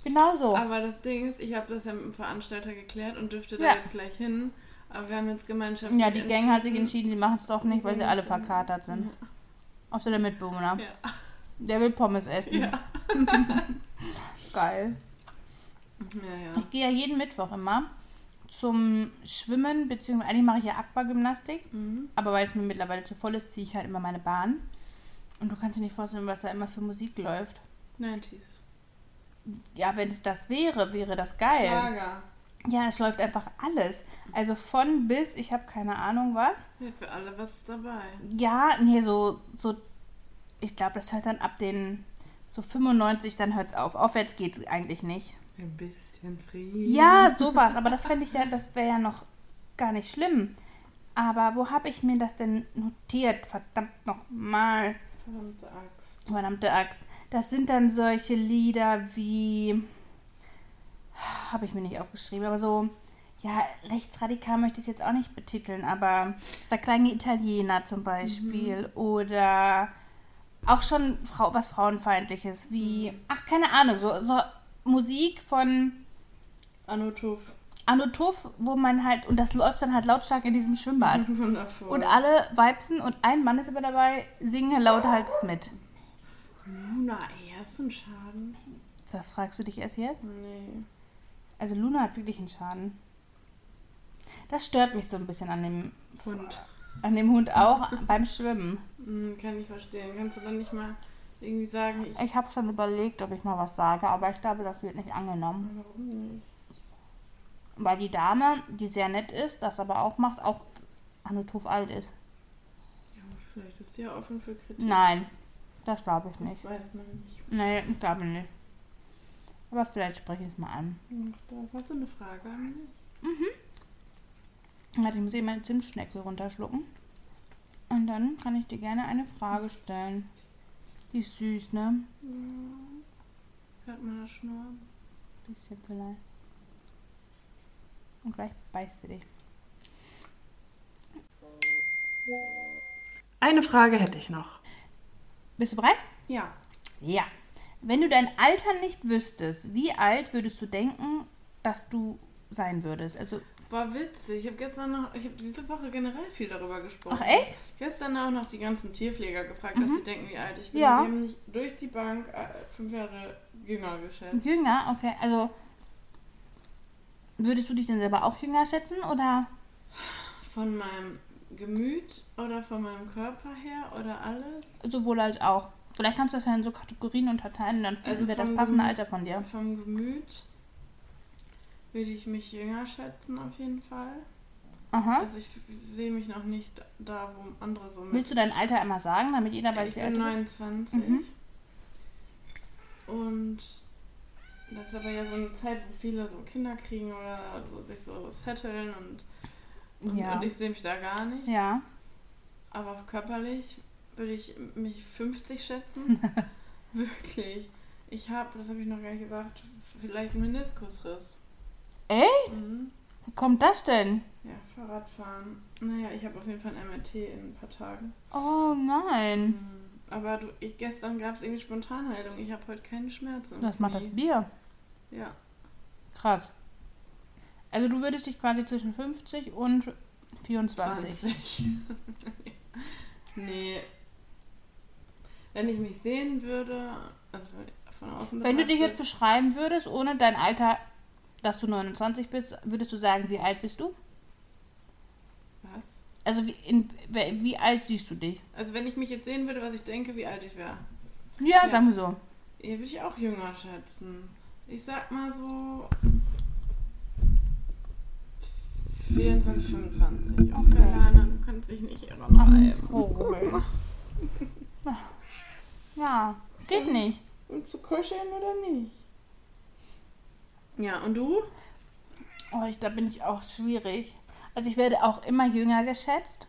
S3: Genau so.
S1: Aber das Ding ist, ich habe das ja mit dem Veranstalter geklärt und dürfte da
S3: Ja.
S1: jetzt gleich hin. Aber wir haben jetzt gemeinschaftlich
S3: Ja, die Gang hat sich entschieden, sie machen es doch nicht, weil sie alle verkatert sind. Außer der Mitbewohner.
S1: Ja.
S3: Der will Pommes essen.
S1: Ja.
S3: Geil.
S1: Ja, ja.
S3: Ich gehe ja jeden Mittwoch immer zum Schwimmen, beziehungsweise eigentlich mache ich ja Aquagymnastik.
S1: Mhm.
S3: Aber weil es mir mittlerweile zu voll ist, ziehe ich halt immer meine Bahn. Und du kannst dir nicht vorstellen, was da immer für Musik läuft.
S1: 90s.
S3: Ja, wenn es das wäre, wäre das geil.
S1: Schlager.
S3: Ja, es läuft einfach alles. Also von bis, ich habe keine Ahnung was.
S1: Ja, für alle was dabei.
S3: Ja, nee, so, so ich glaube, das hört dann ab den so 95, dann hört es auf. Aufwärts geht es eigentlich nicht.
S1: Ein bisschen Frieden.
S3: Ja, sowas. Aber das fände ich ja, das wäre ja noch gar nicht schlimm. Aber wo habe ich mir das denn notiert? Verdammt nochmal.
S1: Verdammte Axt.
S3: Verdammte Axt. Das sind dann solche Lieder wie. Habe ich mir nicht aufgeschrieben, aber so. Ja, rechtsradikal möchte ich es jetzt auch nicht betiteln, aber zwei kleine Italiener zum Beispiel. Oder auch schon Frau, was Frauenfeindliches, wie. Ach, keine Ahnung, so, so Musik von.
S1: Anno Tuff,
S3: wo man halt. Und das läuft dann halt lautstark in diesem Schwimmbad.
S1: Wundervoll.
S3: Und alle weibsen und ein Mann ist aber dabei, singen laut halt es mit.
S1: Luna, ey, hast du einen Schaden?
S3: Das fragst du dich erst jetzt?
S1: Nee.
S3: Also Luna hat wirklich einen Schaden. Das stört mich so ein bisschen an dem
S1: Hund.
S3: an dem Hund auch beim Schwimmen.
S1: Hm, kann ich verstehen. Kannst du dann nicht mal irgendwie sagen, ich.
S3: Ich habe schon überlegt, ob ich mal was sage, aber ich glaube, das wird nicht angenommen.
S1: Warum nicht?
S3: Weil die Dame, die sehr nett ist, das aber auch macht, auch Anutuf alt ist.
S1: Ja, vielleicht ist die ja offen für Kritik.
S3: Nein, das glaube ich nicht.
S1: Das weiß man nicht.
S3: Nee, ich glaube nicht. Aber vielleicht spreche ich es mal an.
S1: Das. Hast du eine Frage an mich?
S3: Warte, ich muss eben meine Zimtschnecke runterschlucken. Und dann kann ich dir gerne eine Frage stellen. Die ist süß, ne?
S1: Hört man das Schnurren?
S3: Bisschen vielleicht. Und gleich beißt sie dich.
S4: Eine Frage hätte ich noch.
S3: Bist du bereit?
S1: Ja.
S3: Ja. Wenn du dein Alter nicht wüsstest, wie alt würdest du denken, dass du sein würdest? Also,
S1: War witzig. Ich habe gestern noch, ich habe diese Woche generell viel darüber gesprochen.
S3: ach echt?
S1: Gestern auch noch die ganzen Tierpfleger gefragt, dass sie denken, wie alt ich bin.
S3: Ja.
S1: Die haben mich durch die Bank äh, fünf Jahre jünger geschätzt.
S3: Jünger? Okay, also würdest du dich denn selber auch jünger schätzen oder?
S1: Von meinem Gemüt oder von meinem Körper her oder alles?
S3: Sowohl als auch. Vielleicht kannst du das ja in so Kategorien unterteilen, dann finden
S1: Also
S3: wir das passende
S1: Gemüt-
S3: Alter von dir.
S1: Vom Gemüt würde ich mich jünger schätzen auf jeden Fall.
S3: Aha.
S1: Also ich sehe mich noch nicht da, wo andere so mit.
S3: Willst du dein Alter einmal sagen, damit jeder weiß,
S1: ich
S3: wie
S1: bin
S3: alt du bist?
S1: 29.
S3: Mhm.
S1: Und das ist aber ja so eine Zeit, wo viele so Kinder kriegen oder so sich so setteln und, und,
S3: Ja.
S1: und ich sehe mich da gar nicht.
S3: Ja.
S1: Aber körperlich würde ich mich 50 schätzen. Wirklich. Ich habe, das habe ich noch gar nicht gesagt, vielleicht einen Meniskusriss.
S3: Echt?
S1: Mhm.
S3: Wie kommt das denn?
S1: Ja, Fahrradfahren. Naja, ich habe auf jeden Fall ein MRT in ein paar Tagen.
S3: Oh nein.
S1: Mhm. Aber du, ich, gestern gab es irgendwie Spontanheilung. Ich habe heute keine Schmerzen.
S3: Was macht das. Bier?
S1: Ja.
S3: Krass. Also du würdest dich quasi zwischen 50 und 24.
S1: 20. nee. Wenn ich mich sehen würde, also von außen
S3: Wenn du dich jetzt beschreiben würdest, ohne dein Alter, dass du 29 bist, würdest du sagen, wie alt bist du?
S1: Was?
S3: Also wie, in, wie alt siehst du dich?
S1: Also wenn ich mich jetzt sehen würde, was ich denke, wie alt ich wäre.
S3: Ja,
S1: Ja.
S3: sagen wir so.
S1: Ja, würde ich auch jünger schätzen. Ich sag mal so 24, 25. Auch
S3: Okay.
S1: Lana, du kannst dich nicht irren.
S3: Vogel. Ja, geht nicht.
S1: Willst du kuscheln oder nicht? Ja, und du?
S3: Oh, ich, da bin ich auch schwierig. Also ich werde auch immer jünger geschätzt.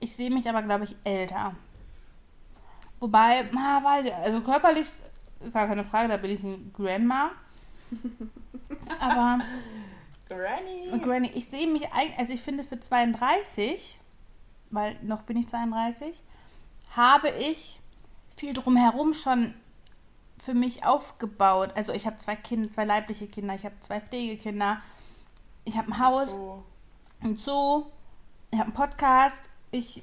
S3: Ich sehe mich aber, glaube ich, älter. Wobei, na, weiß ich, also körperlich, gar keine Frage, da bin ich ein Grandma. aber
S1: Granny.
S3: Granny, ich sehe mich eigentlich, also ich finde für 32, weil noch bin ich 32, habe ich viel drumherum schon für mich aufgebaut. Also ich habe zwei Kinder, zwei leibliche Kinder, ich habe zwei Pflegekinder, ich habe ein Haus,
S1: So.
S3: ein Zoo, ich habe einen Podcast, ich,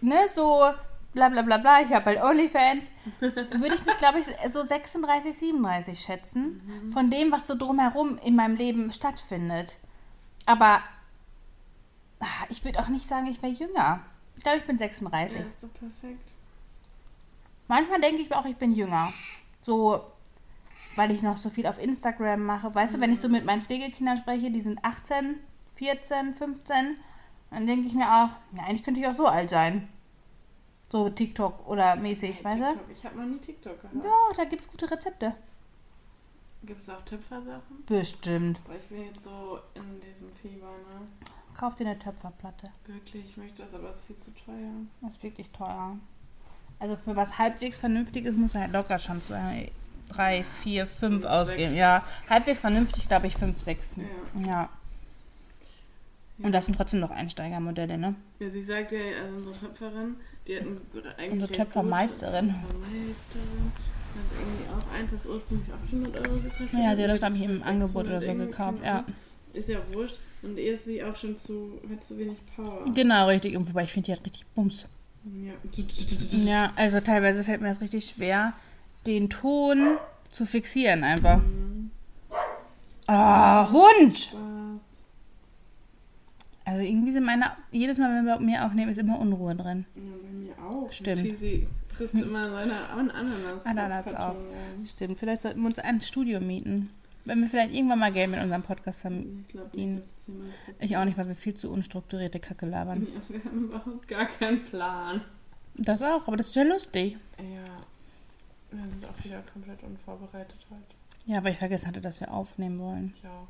S3: ne, so bla bla bla bla, ich habe halt Onlyfans. Würde ich mich, glaube ich, so 36, 37 schätzen, von dem, was so drumherum in meinem Leben stattfindet. Aber ah, ich würde auch nicht sagen, ich wäre jünger. Ich glaube, ich bin 36.
S1: Ja, ist doch perfekt.
S3: Manchmal denke ich mir auch, ich bin jünger. So, weil ich noch so viel auf Instagram mache. Weißt du, wenn ich so mit meinen Pflegekindern spreche, die sind 18, 14, 15, dann denke ich mir auch, ja, eigentlich könnte ich auch so alt sein. So TikTok oder mäßig,
S1: Hey,
S3: weißt du?
S1: TikTok. Ich habe noch nie TikTok gehabt.
S3: Ja, da gibt es gute Rezepte.
S1: Gibt es auch Töpfersachen?
S3: Bestimmt.
S1: Boah, ich bin jetzt so in diesem Fieber, ne?
S3: Kauf dir eine Töpferplatte.
S1: Wirklich, ich möchte das, aber es ist viel zu teuer.
S3: Das ist wirklich teuer. Also für was halbwegs Vernünftiges muss er halt locker schon zwei, drei, vier, fünf
S1: Fünf,
S3: ausgeben.
S1: sechs.
S3: Ja, halbwegs vernünftig, glaube ich, fünf, sechs.
S1: Ja.
S3: Ja. Und das sind trotzdem noch Einsteigermodelle, ne?
S1: Ja, sie sagt ja, also unsere Töpferin, die hat ein, eigentlich.
S3: Unsere Töpfermeisterin.
S1: Töpfermeisterin. Hat irgendwie auch eins, ursprünglich 800 Euro gekostet
S3: Ja,
S1: hat.
S3: sie hat das, glaube ich, im
S1: 600
S3: Angebot oder so gekauft, ja.
S1: Ist ja wurscht. Und ihr ist sie auch schon zu, hat zu wenig Power.
S3: Genau, richtig. Und wobei ich finde, die hat richtig Bums.
S1: Ja.
S3: Ja, also teilweise fällt mir das richtig schwer, den Ton zu fixieren einfach.
S1: Mhm.
S3: Ah, Hund!
S1: Spaß.
S3: Also irgendwie sind meine, jedes Mal, wenn wir mir aufnehmen, ist immer Unruhe drin.
S1: Ja, bei mir auch.
S3: Stimmt.
S1: Cheesy frisst immer seine An Ananas.
S3: Ananas auch. Stimmt, vielleicht sollten wir uns ein Studio mieten. Wenn wir vielleicht irgendwann mal Geld mit unserem Podcast haben.
S1: Ich nicht.
S3: Ich auch nicht, weil wir viel zu unstrukturierte Kacke labern.
S1: Ja, wir haben überhaupt gar keinen Plan.
S3: Das auch, aber das ist ja lustig.
S1: Ja, wir sind auch wieder komplett unvorbereitet heute.
S3: Ja, weil ich vergessen hatte, dass wir aufnehmen wollen.
S1: Ich auch.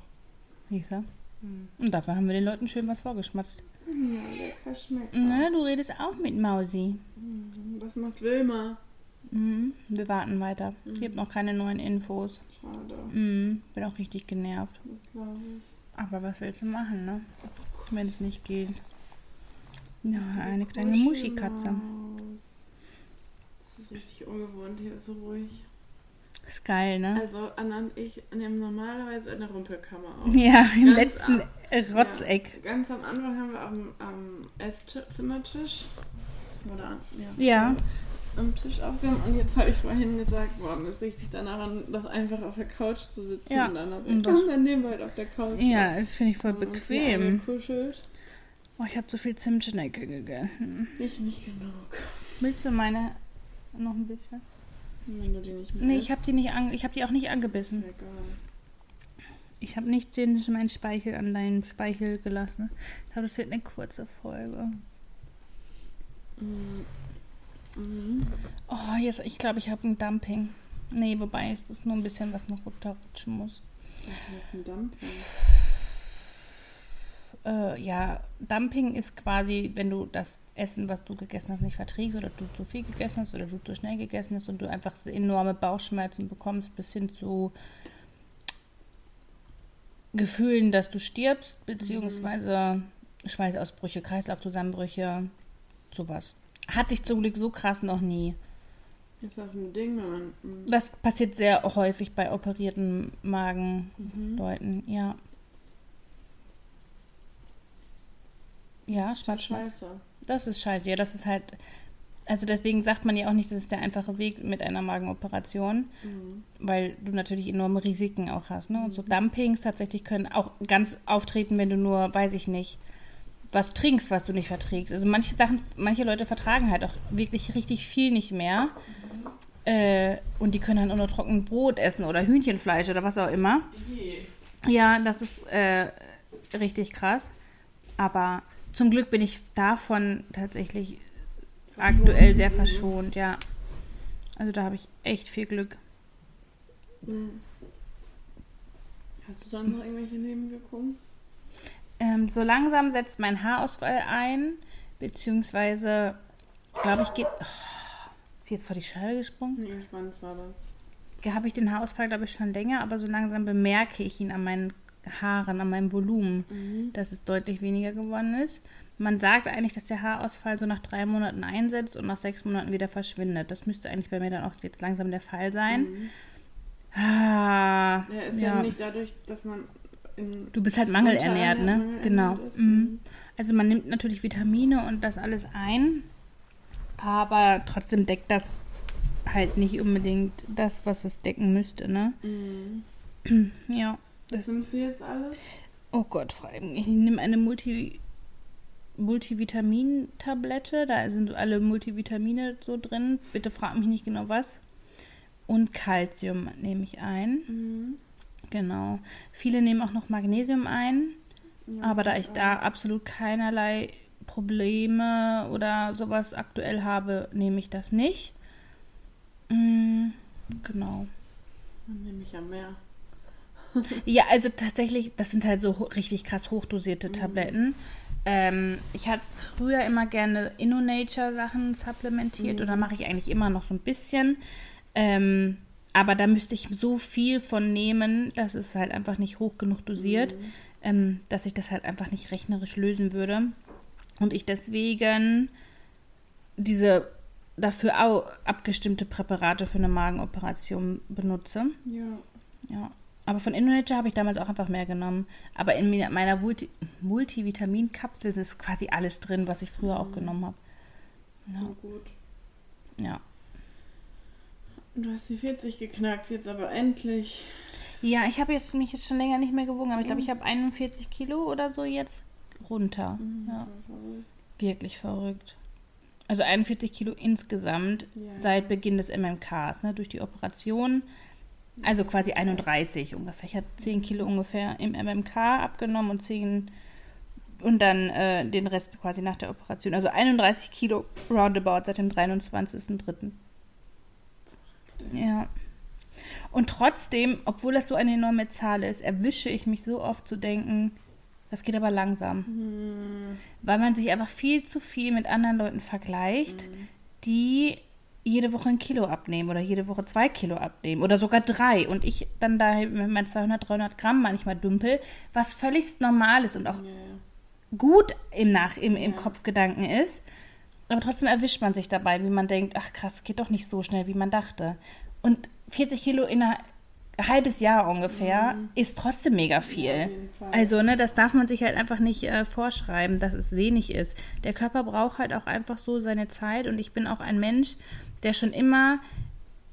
S3: Du?
S1: Hm.
S3: Und dafür haben wir den Leuten schön was vorgeschmatzt.
S1: Ja, lecker schmeckt.
S3: Ne, du redest auch mit Mausi.
S1: Mhm. Was macht Wilma?
S3: Mhm. Wir warten weiter. Es gibt noch keine neuen Infos.
S1: Schade,
S3: Mhm. Bin auch richtig genervt.
S1: das glaube ich.
S3: Aber was willst du machen, ne? Wenn es nicht geht. Ja, eine kleine. Muschikatze.
S1: Das ist richtig ungewohnt, hier ist so ruhig.
S3: Ist geil, ne?
S1: Also, Anna und ich nehmen normalerweise in der Rumpelkammer auf.
S3: Ja, im
S1: Ganz
S3: letzten
S1: ab.
S3: Rotzeck.
S1: Ja, ganz am Anfang haben wir am, am Esszimmertisch oder ja,
S3: Ja.
S1: Am Tisch aufgenommen und jetzt habe ich vorhin gesagt, boah, mir ist richtig danach an, das einfach auf der Couch zu sitzen
S3: Ja,
S1: und dann also,
S3: und
S1: dann nehmen wir halt auf der Couch.
S3: Ja, das finde ich voll
S1: hier
S3: bequem. Oh, ich habe zu viel Zimtschnecke gegessen.
S1: Ich nicht genug.
S3: Willst du meine noch ein bisschen?
S1: Wenn du die nicht mehr
S3: Nee, ich habe die nicht an, ich habe die auch nicht angebissen.
S1: egal.
S3: Ich habe nicht den meinen Speichel an deinen Speichel gelassen. Ich glaube, das wird eine kurze Folge.
S1: Mhm. Mhm.
S3: Oh, jetzt, ich glaube, ich habe ein Dumping. Nee, wobei es ist nur ein bisschen, was noch runterrutschen muss.
S1: Das ist ein Dumpling.
S3: Äh, ja, Dumping ist quasi, wenn du das Essen, was du gegessen hast, nicht verträgst oder du zu viel gegessen hast oder du zu schnell gegessen hast und du einfach enorme Bauchschmerzen bekommst, bis hin zu Gefühlen, dass du stirbst, beziehungsweise Schweißausbrüche, Kreislaufzusammenbrüche, sowas. Hatte ich zum Glück so krass noch nie.
S1: Das ist auch ein Ding, wenn man. mhm.
S3: Das passiert sehr häufig bei operierten Magenleuten,
S1: Mhm.
S3: ja. Ja, Schwarzschmerz.
S1: Scheiße.
S3: Das ist scheiße. Ja, das ist halt. Also deswegen sagt man ja auch nicht, das ist der einfache Weg mit einer Magenoperation,
S1: Mhm.
S3: weil du natürlich enorme Risiken auch hast. Ne? Und so Dumpings tatsächlich können auch ganz auftreten, wenn du nur, weiß ich nicht, was trinkst, was du nicht verträgst. Also manche Sachen, manche Leute vertragen halt auch wirklich richtig viel nicht mehr. Äh, und die können dann auch nur trocken Brot essen oder Hühnchenfleisch oder was auch immer. Ja, das ist äh, richtig Aber zum Glück bin ich davon tatsächlich aktuell sehr verschont, ja. Also da habe ich echt viel Glück.
S1: Mhm. Hast du sonst noch irgendwelche Nebenwirkungen?
S3: Ähm, so langsam setzt mein Haarausfall ein, beziehungsweise, glaube ich, geht. Oh, ist sie jetzt vor die Scheibe gesprungen?
S1: Nee, Schwanz war das.
S3: Habe ich den Haarausfall, glaube ich, schon länger, aber so langsam bemerke ich ihn an meinen Haaren, an meinem Volumen,
S1: Mhm.
S3: dass es deutlich weniger geworden ist. Man sagt eigentlich, dass der Haarausfall so nach drei Monaten einsetzt und nach sechs Monaten wieder verschwindet. Das müsste eigentlich bei mir dann auch jetzt langsam der Fall sein.
S1: Mhm.
S3: Ah,
S1: Ja, ist ja. nicht dadurch, dass man.
S3: Du bist halt mangelernährt, ne?
S1: Mangelernährt
S3: Genau.
S1: ist.
S3: Mhm. Also man nimmt natürlich Vitamine und das alles ein, aber trotzdem deckt das halt nicht unbedingt das, was es decken müsste, ne?
S1: Mhm.
S3: Ja.
S1: Was
S3: Das,
S1: nimmst du jetzt alles?
S3: oh Gott, vor allem, ich nehme eine Multi, Multivitamin-Tablette, da sind alle Multivitamine so drin. Bitte frag mich nicht genau was. Und Calcium nehme ich ein.
S1: Mhm.
S3: Genau. Viele nehmen auch noch Magnesium ein.
S1: Ja,
S3: Aber da ich
S1: auch.
S3: da absolut keinerlei Probleme oder sowas aktuell habe, nehme ich das nicht. Mm, genau.
S1: Dann nehme ich ja mehr.
S3: Ja, also tatsächlich, das sind halt so richtig krass hochdosierte Tabletten. Ähm, ich hatte früher immer gerne InnoNature-Sachen supplementiert oder mache ich eigentlich immer noch so ein bisschen. Ähm, aber da müsste ich so viel von nehmen, das ist halt einfach nicht hoch genug dosiert, ähm, dass ich das halt einfach nicht rechnerisch lösen würde. Und ich deswegen diese dafür auch abgestimmte Präparate für eine Magenoperation benutze.
S1: Ja.
S3: Ja. Aber von InnoNature habe ich damals auch einfach mehr genommen. Aber in meiner Multi Multivitaminkapsel ist quasi alles drin, was ich früher auch genommen habe.
S1: Na gut.
S3: Ja.
S1: Du hast die 40 geknackt, jetzt aber endlich.
S3: Ja, ich habe jetzt mich jetzt schon länger nicht mehr gewogen, aber ich glaube, ich habe 41 Kilo oder so jetzt runter. Ja. Wirklich verrückt. Also 41 Kilo insgesamt
S1: Ja.
S3: seit Beginn des MMKs, ne, durch die Operation. Also quasi 31 ungefähr. Ich habe 10 Kilo ungefähr im MMK abgenommen und 10 und dann äh, den Rest quasi nach der Operation. Also 31 Kilo roundabout seit dem 23.03. Ja. Und trotzdem, obwohl das so eine enorme Zahl ist, erwische ich mich so oft zu denken, das geht aber langsam. Weil man sich einfach viel zu viel mit anderen Leuten vergleicht, die jede Woche ein Kilo abnehmen oder jede Woche zwei Kilo abnehmen oder sogar drei. Und ich dann da mit meinen 200, 300 Gramm manchmal dümpel, was völlig normal ist und auch gut im, Nach im, im Kopfgedanken ist. Aber trotzdem erwischt man sich dabei, wie man denkt, ach krass, geht doch nicht so schnell, wie man dachte. Und 40 Kilo in ein halbes Jahr ungefähr ist trotzdem mega viel.
S1: Fall.
S3: also, ne, das darf man sich halt einfach nicht äh, vorschreiben, dass es wenig ist. Der Körper braucht halt auch einfach so seine Zeit und ich bin auch ein Mensch, der schon immer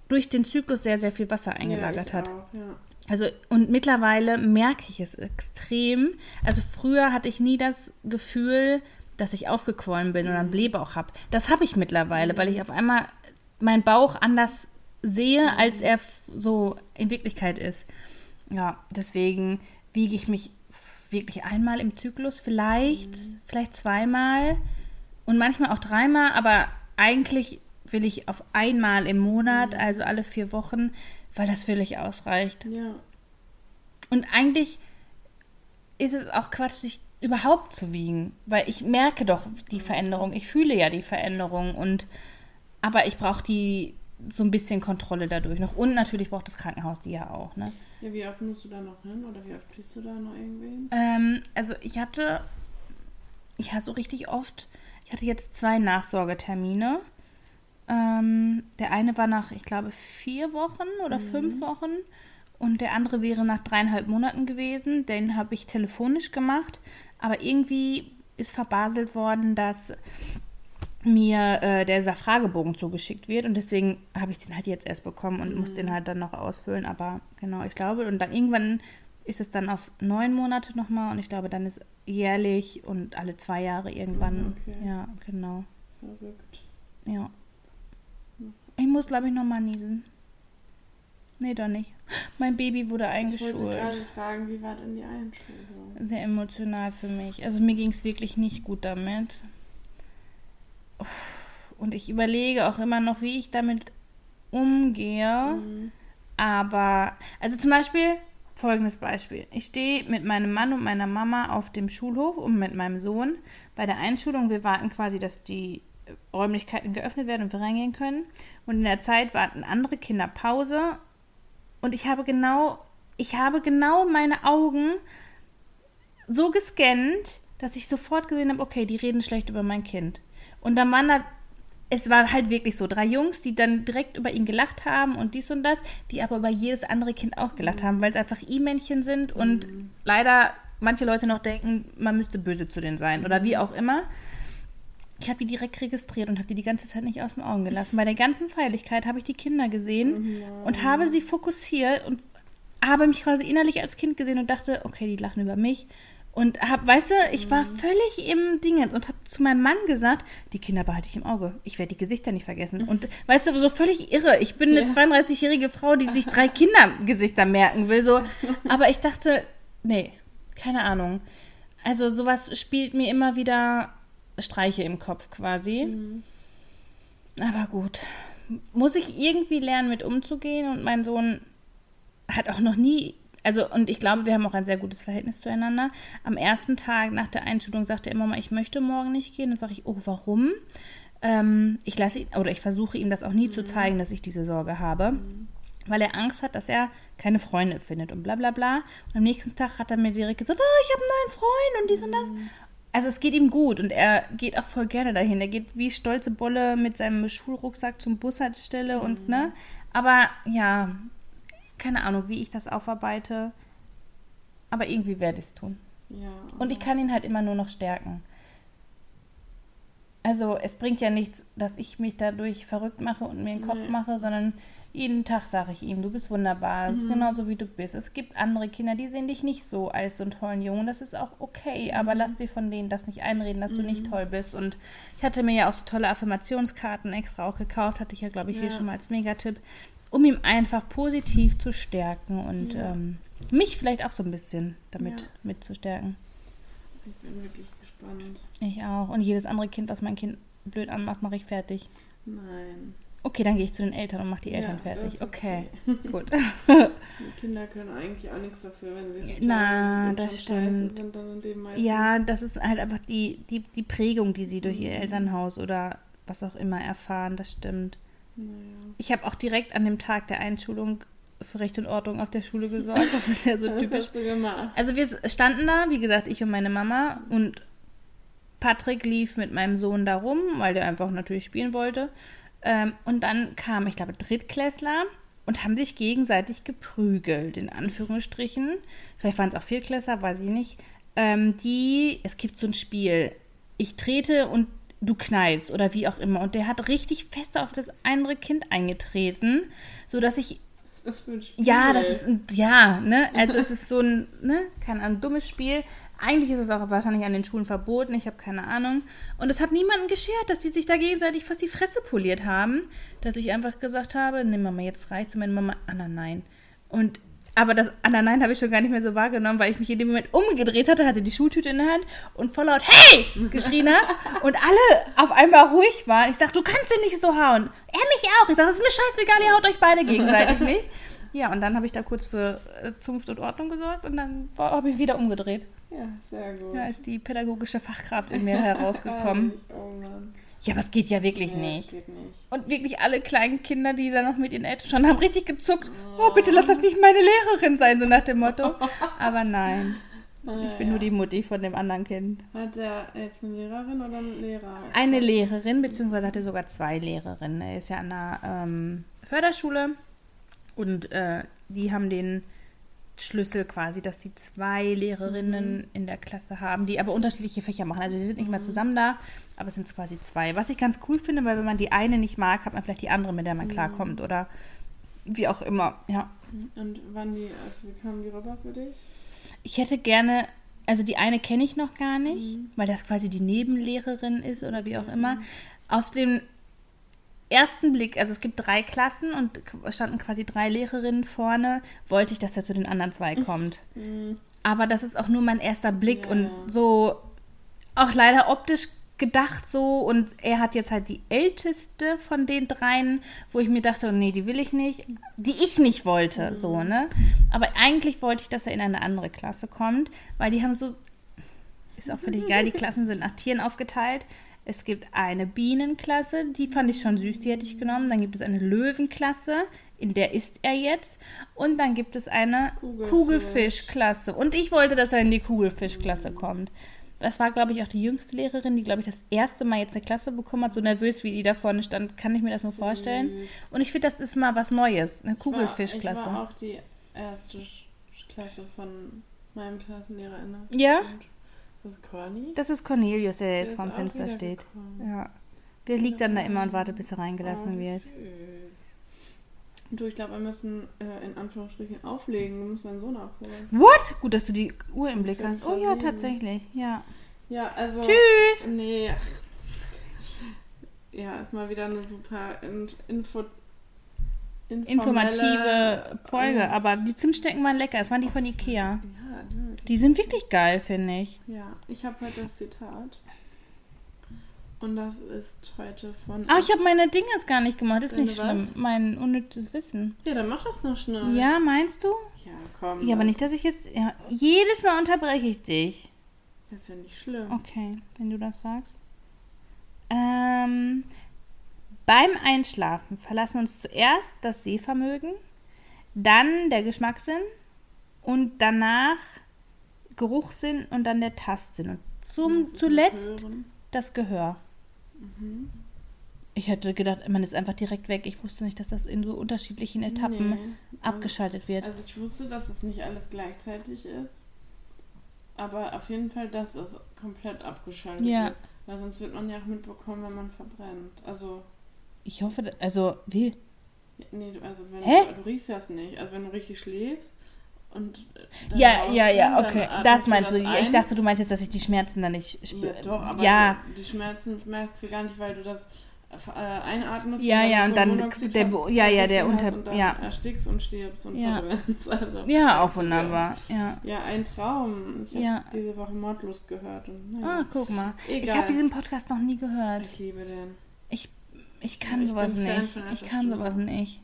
S3: durch den Zyklus sehr, sehr viel Wasser eingelagert
S1: ja,
S3: hat.
S1: Auch, ja.
S3: Also, und mittlerweile merke ich es extrem. Also, früher hatte ich nie das Gefühl, dass ich aufgequollen bin oder einen Blähbauch habe. Das habe ich mittlerweile, weil ich auf einmal meinen Bauch anders sehe, als er so in Wirklichkeit ist. Ja, deswegen wiege ich mich wirklich einmal im Zyklus, vielleicht, vielleicht zweimal und manchmal auch dreimal, aber eigentlich will ich auf einmal im Monat, also alle vier Wochen, weil das völlig ausreicht.
S1: ja.
S3: Und eigentlich ist es auch Quatsch, sich überhaupt zu wiegen, weil ich merke doch die Veränderung, ich fühle ja die Veränderung und aber ich brauche die so ein bisschen Kontrolle dadurch noch und natürlich braucht das Krankenhaus die ja auch, ne?
S1: Ja, wie oft musst du da noch hin? Oder wie oft siehst du da noch irgendwen?
S3: Ähm, also ich hatte, ja, so richtig oft, ich hatte jetzt zwei Nachsorgetermine. Ähm, der eine war nach, ich glaube, vier Wochen oder fünf Wochen und der andere wäre nach dreieinhalb Monaten gewesen. Den habe ich telefonisch gemacht, aber irgendwie ist verbaselt worden, dass mir äh, dieser Fragebogen zugeschickt wird und deswegen habe ich den halt jetzt erst bekommen und muss den halt dann noch ausfüllen. Aber genau, ich glaube, und dann irgendwann ist es dann auf neun Monate nochmal und ich glaube, dann ist jährlich und alle zwei Jahre irgendwann.
S1: Okay.
S3: Ja, genau.
S1: Verrückt.
S3: Ja. Ich muss, glaube ich, nochmal niesen. Nee, doch nicht. Mein Baby wurde
S1: Ich wollte
S3: eingeschult.
S1: gerade fragen, wie war denn die Einschulung?
S3: Sehr emotional für mich. Also mir ging es wirklich nicht gut damit. Und ich überlege auch immer noch, wie ich damit umgehe.
S1: Mhm.
S3: Aber, also zum Beispiel, folgendes Beispiel. Ich stehe mit meinem Mann und meiner Mama auf dem Schulhof und mit meinem Sohn bei der Einschulung. Wir warten quasi, dass die Räumlichkeiten geöffnet werden und wir reingehen können. Und in der Zeit warten andere Kinder Pause. Und ich habe genau, ich habe genau meine Augen so gescannt, dass ich sofort gesehen habe, okay, die reden schlecht über mein Kind. Und dann waren da, es war halt wirklich so, drei Jungs, die dann direkt über ihn gelacht haben und dies und das, die aber über jedes andere Kind auch gelacht haben, weil es einfach I-Männchen sind und leider manche Leute noch denken, man müsste böse zu denen sein oder wie auch immer. Ich habe die direkt registriert und habe die die ganze Zeit nicht aus den Augen gelassen. Bei der ganzen Feierlichkeit habe ich die Kinder gesehen und habe sie fokussiert und habe mich quasi innerlich als Kind gesehen und dachte, okay, die lachen über mich. Und hab, weißt du, ich war völlig im Dingens und habe zu meinem Mann gesagt, die Kinder behalte ich im Auge. Ich werde die Gesichter nicht vergessen. Und weißt du, so völlig irre. Ich bin eine 32-jährige Frau, die sich drei Kindergesichter merken will. So. Aber ich dachte, nee, keine Ahnung. Also sowas spielt mir immer wieder Streiche im Kopf quasi.
S1: Mhm.
S3: Aber gut. Muss ich irgendwie lernen, mit umzugehen und mein Sohn hat auch noch nie, also und ich glaube, wir haben auch ein sehr gutes Verhältnis zueinander. Am ersten Tag nach der Einschulung sagte er immer mal, ich möchte morgen nicht gehen. Dann sage ich, oh, warum? Ähm, ich lasse ihn, oder ich versuche ihm das auch nie zu zeigen, dass ich diese Sorge habe. Weil er Angst hat, dass er keine Freunde findet und bla bla bla. Und am nächsten Tag hat er mir direkt gesagt, oh, ich habe einen neuen Freund und dies und das. Also es geht ihm gut und er geht auch voll gerne dahin. Er geht wie stolze Bolle mit seinem Schulrucksack zum Bushaltestelle und ne. Aber ja, keine Ahnung, wie ich das aufarbeite. Aber irgendwie werde ich es tun.
S1: Ja.
S3: Und ich kann ihn halt immer nur noch stärken. Also es bringt ja nichts, dass ich mich dadurch verrückt mache und mir den Kopf
S1: Nee.
S3: mache, sondern jeden Tag sage ich ihm, du bist wunderbar, ist genauso wie du bist. Es gibt andere Kinder, die sehen dich nicht so als so einen tollen Jungen, das ist auch okay, aber lass dir von denen das nicht einreden, dass du nicht toll bist. Und ich hatte mir ja auch so tolle Affirmationskarten extra auch gekauft, hatte ich ja, glaube ich, hier
S1: Ja.
S3: schon mal als Megatipp, um ihm einfach positiv zu stärken und
S1: Ja.
S3: ähm, mich vielleicht auch so ein bisschen damit
S1: Ja.
S3: mitzustärken.
S1: Ich bin wirklich gespannt.
S3: Ich auch. Und jedes andere Kind, was mein Kind blöd anmacht, mache ich fertig.
S1: Nein.
S3: Okay, dann gehe ich zu den Eltern und mache die Eltern
S1: Ja,
S3: fertig.
S1: ist
S3: Okay, gut.
S1: Die Kinder können eigentlich auch nichts dafür, wenn sie so
S3: Na, das stimmt.
S1: sind dann in dem meistens.
S3: ja, das ist halt einfach die, die, die Prägung, die sie durch ihr
S1: Mhm.
S3: Elternhaus oder was auch immer erfahren, das stimmt.
S1: Naja.
S3: Ich habe auch direkt an dem Tag der Einschulung für Recht und Ordnung auf der Schule gesorgt. Das ist ja so typisch.
S1: hast du gemacht?
S3: Also wir standen da, wie gesagt, ich und meine Mama und Patrick lief mit meinem Sohn da rum, weil der einfach natürlich spielen wollte. Ähm, und dann kamen, ich glaube, Drittklässler und haben sich gegenseitig geprügelt, in Anführungsstrichen. Vielleicht waren es auch Viertklässler, weiß ich nicht. Ähm, die, es gibt so ein Spiel, ich trete und du kneifst oder wie auch immer. Und der hat richtig fest auf das andere Kind eingetreten, sodass ich
S1: Was ist das für ein Spiel?
S3: ja, das ist ein, ja, ne? Also es ist so ein, ne, kein ein dummes Spiel. Eigentlich ist es auch wahrscheinlich an den Schulen verboten, ich habe keine Ahnung. Und es hat niemanden geschert, dass die sich da gegenseitig fast die Fresse poliert haben, dass ich einfach gesagt habe, nee Mama, jetzt reicht's und meine Mama, Anna, nein. Und aber das Anna, nein habe ich schon gar nicht mehr so wahrgenommen, weil ich mich in dem Moment umgedreht hatte, hatte die Schultüte in der Hand und voll laut Hey! geschrien habe und alle auf einmal ruhig waren. Ich dachte, du kannst ihn nicht so hauen. Er mich auch. Ich dachte, das ist mir scheißegal, ihr haut euch beide gegenseitig nicht. Ja, und dann habe ich da kurz für äh, Zunft und Ordnung gesorgt und dann habe ich wieder umgedreht.
S1: Ja, sehr gut.
S3: Da ist die pädagogische Fachkraft in mir herausgekommen.
S1: Oh Mann.
S3: Ja, aber es geht ja wirklich
S1: Nee,
S3: nicht.
S1: Geht nicht.
S3: Und wirklich alle kleinen Kinder, die da noch mit ihren Eltern schon haben, richtig gezuckt. Oh, bitte lass das nicht meine Lehrerin sein, so nach dem Motto. Aber nein, ich bin nur die Mutti von dem anderen Kind.
S1: Hat der jetzt eine Lehrerin oder einen Lehrer?
S3: Eine Lehrerin, beziehungsweise hatte sogar zwei Lehrerinnen. Er ist ja an der ähm, Förderschule und äh, die haben den Schlüssel quasi, dass die zwei Lehrerinnen in der Klasse haben, die aber unterschiedliche Fächer machen. Also die sind nicht mehr zusammen da, aber es sind quasi zwei. Was ich ganz cool finde, weil wenn man die eine nicht mag, hat man vielleicht die andere, mit der man klarkommt oder wie auch immer. Ja.
S1: Und wann die, also wie kamen die rüber für dich?
S3: Ich hätte gerne, also die eine kenne ich noch gar nicht, weil das quasi die Nebenlehrerin ist oder wie auch immer. Auf den ersten Blick, also es gibt drei Klassen und standen quasi drei Lehrerinnen vorne, wollte ich, dass er zu den anderen zwei kommt. Aber das ist auch nur mein erster Blick
S1: Ja,
S3: und so auch leider optisch gedacht so und er hat jetzt halt die älteste von den dreien, wo ich mir dachte, nee, die will ich nicht, die ich nicht wollte, so, ne? Aber eigentlich wollte ich, dass er in eine andere Klasse kommt, weil die haben so, ist auch völlig geil, die Klassen sind nach Tieren aufgeteilt. Es gibt eine Bienenklasse, die fand ich schon süß, die hätte ich genommen. Dann gibt es eine Löwenklasse, in der ist er jetzt. Und dann gibt es eine
S1: Kugelfisch.
S3: Kugelfischklasse. Und ich wollte, dass er in die Kugelfischklasse kommt. Das war, glaube ich, auch die jüngste Lehrerin, die, glaube ich, das erste Mal jetzt eine Klasse bekommen hat. So nervös, wie die da vorne stand, kann ich mir das nur vorstellen. Und ich finde, das ist mal was Neues, eine
S1: Ich war
S3: Kugelfischklasse.
S1: auch die erste Klasse von meinem Klassenlehrer inne.
S3: Ja?
S1: Und Ist das Corny?
S3: Das ist Cornelius, der
S1: Der
S3: jetzt
S1: ist
S3: vorm Fenster steht. Ja. Der liegt dann da immer und wartet, bis er reingelassen
S1: Oh,
S3: wird.
S1: süß. Du, ich glaube, wir müssen äh, in Anführungsstrichen auflegen. Wir müssen deinen Sohn abholen.
S3: What? Gut, dass du die Uhr im Blick hast.
S1: ist
S3: Oh ja, tatsächlich. Ja.
S1: Ja, also.
S3: Tschüss!
S1: Nee. Ja, ist mal wieder eine super in, Info,
S3: Informative Folge.
S1: Ja,
S3: Aber die Zimtstecken waren lecker. Es waren die von Ikea.
S1: die-
S3: Die sind wirklich geil, finde ich.
S1: ja, ich habe heute das Zitat. Und das ist heute von.
S3: Ah, ich habe meine Dinge jetzt gar nicht gemacht. Das ist nicht schlimm.
S1: was?
S3: Mein unnützes Wissen.
S1: Ja, dann mach das noch schnell.
S3: Ja, meinst du?
S1: Ja, komm.
S3: Ja, aber nicht, dass ich jetzt. Ja, jedes Mal unterbreche ich dich.
S1: Das ist ja nicht schlimm.
S3: Okay, wenn du das sagst. Ähm, beim Einschlafen verlassen uns zuerst das Sehvermögen, dann der Geschmackssinn und danach Geruchssinn und dann der Tastsinn. Und zum,
S1: mit
S3: zuletzt
S1: Hören?
S3: das Gehör. Ich hätte gedacht, man ist einfach direkt weg. Ich wusste nicht, dass das in so unterschiedlichen Etappen
S1: Nee.
S3: abgeschaltet wird.
S1: Also ich wusste, dass es nicht alles gleichzeitig ist. Aber auf jeden Fall, dass es komplett abgeschaltet
S3: Ja.
S1: wird. Weil sonst wird man ja auch mitbekommen, wenn man verbrennt. Also,
S3: Ich hoffe, also wie?
S1: ja, nee, also wenn
S3: Hä?
S1: du, du riechst das nicht. Also wenn du richtig schläfst und äh,
S3: Ja, ja, ja, okay. Das meinst du.
S1: das
S3: Ja, Ich dachte, du meinst jetzt, dass ich die Schmerzen dann nicht
S1: Ja,
S3: spüre.
S1: doch, aber
S3: ja.
S1: die Schmerzen merkst du gar nicht, weil du das äh, einatmest.
S3: Ja, ja, und dann der ja, ja, der unter-
S1: Und dann
S3: ja.
S1: erstickst und stirbst und
S3: Ja.
S1: Also,
S3: Ja, auch wunderbar. Ja.
S1: Ja, ein Traum. Ich habe
S3: Ja.
S1: diese Woche Mordlust gehört. Und,
S3: Ah,
S1: naja.
S3: guck mal. Ich
S1: Egal.
S3: habe diesen Podcast noch nie gehört.
S1: Ich liebe den.
S3: Ich, ich kann
S1: Ja, ich
S3: sowas
S1: Fan
S3: nicht. Ich kann sowas nicht.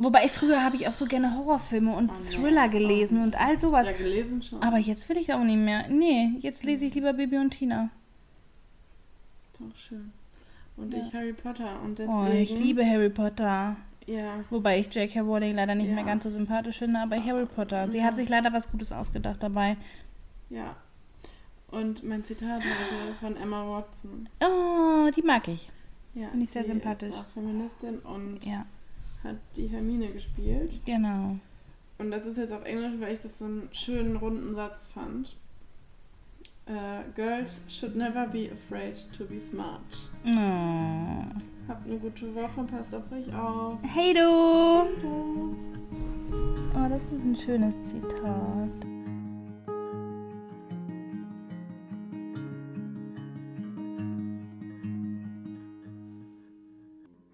S3: Wobei früher habe ich auch so gerne Horrorfilme und
S1: Oh, nee.
S3: Thriller gelesen
S1: Oh,
S3: und all sowas.
S1: Ja, gelesen schon.
S3: Aber jetzt will ich auch nicht mehr. Nee, jetzt lese ich lieber Baby und Tina.
S1: Doch schön. Und
S3: Ja.
S1: ich Harry Potter. Und deswegen.
S3: Oh, ich liebe Harry Potter.
S1: Ja.
S3: Wobei ich J.K. Rowling leider nicht
S1: Ja.
S3: mehr ganz so sympathisch finde, aber Harry Potter. Sie hat sich leider was Gutes ausgedacht dabei.
S1: Ja. Und mein Zitat heute ist von Emma Watson.
S3: Oh, die mag ich.
S1: Ja,
S3: Finde ich sehr sympathisch.
S1: Ist auch Feministin und
S3: Ja,
S1: hat die Hermine gespielt.
S3: genau.
S1: Und das ist jetzt auf Englisch, weil ich das so einen schönen runden Satz fand. Äh, Girls should never be afraid to be smart.
S3: Oh.
S1: Habt eine gute Woche, passt auf euch auf.
S3: Hey du! Oh, das ist ein schönes Zitat.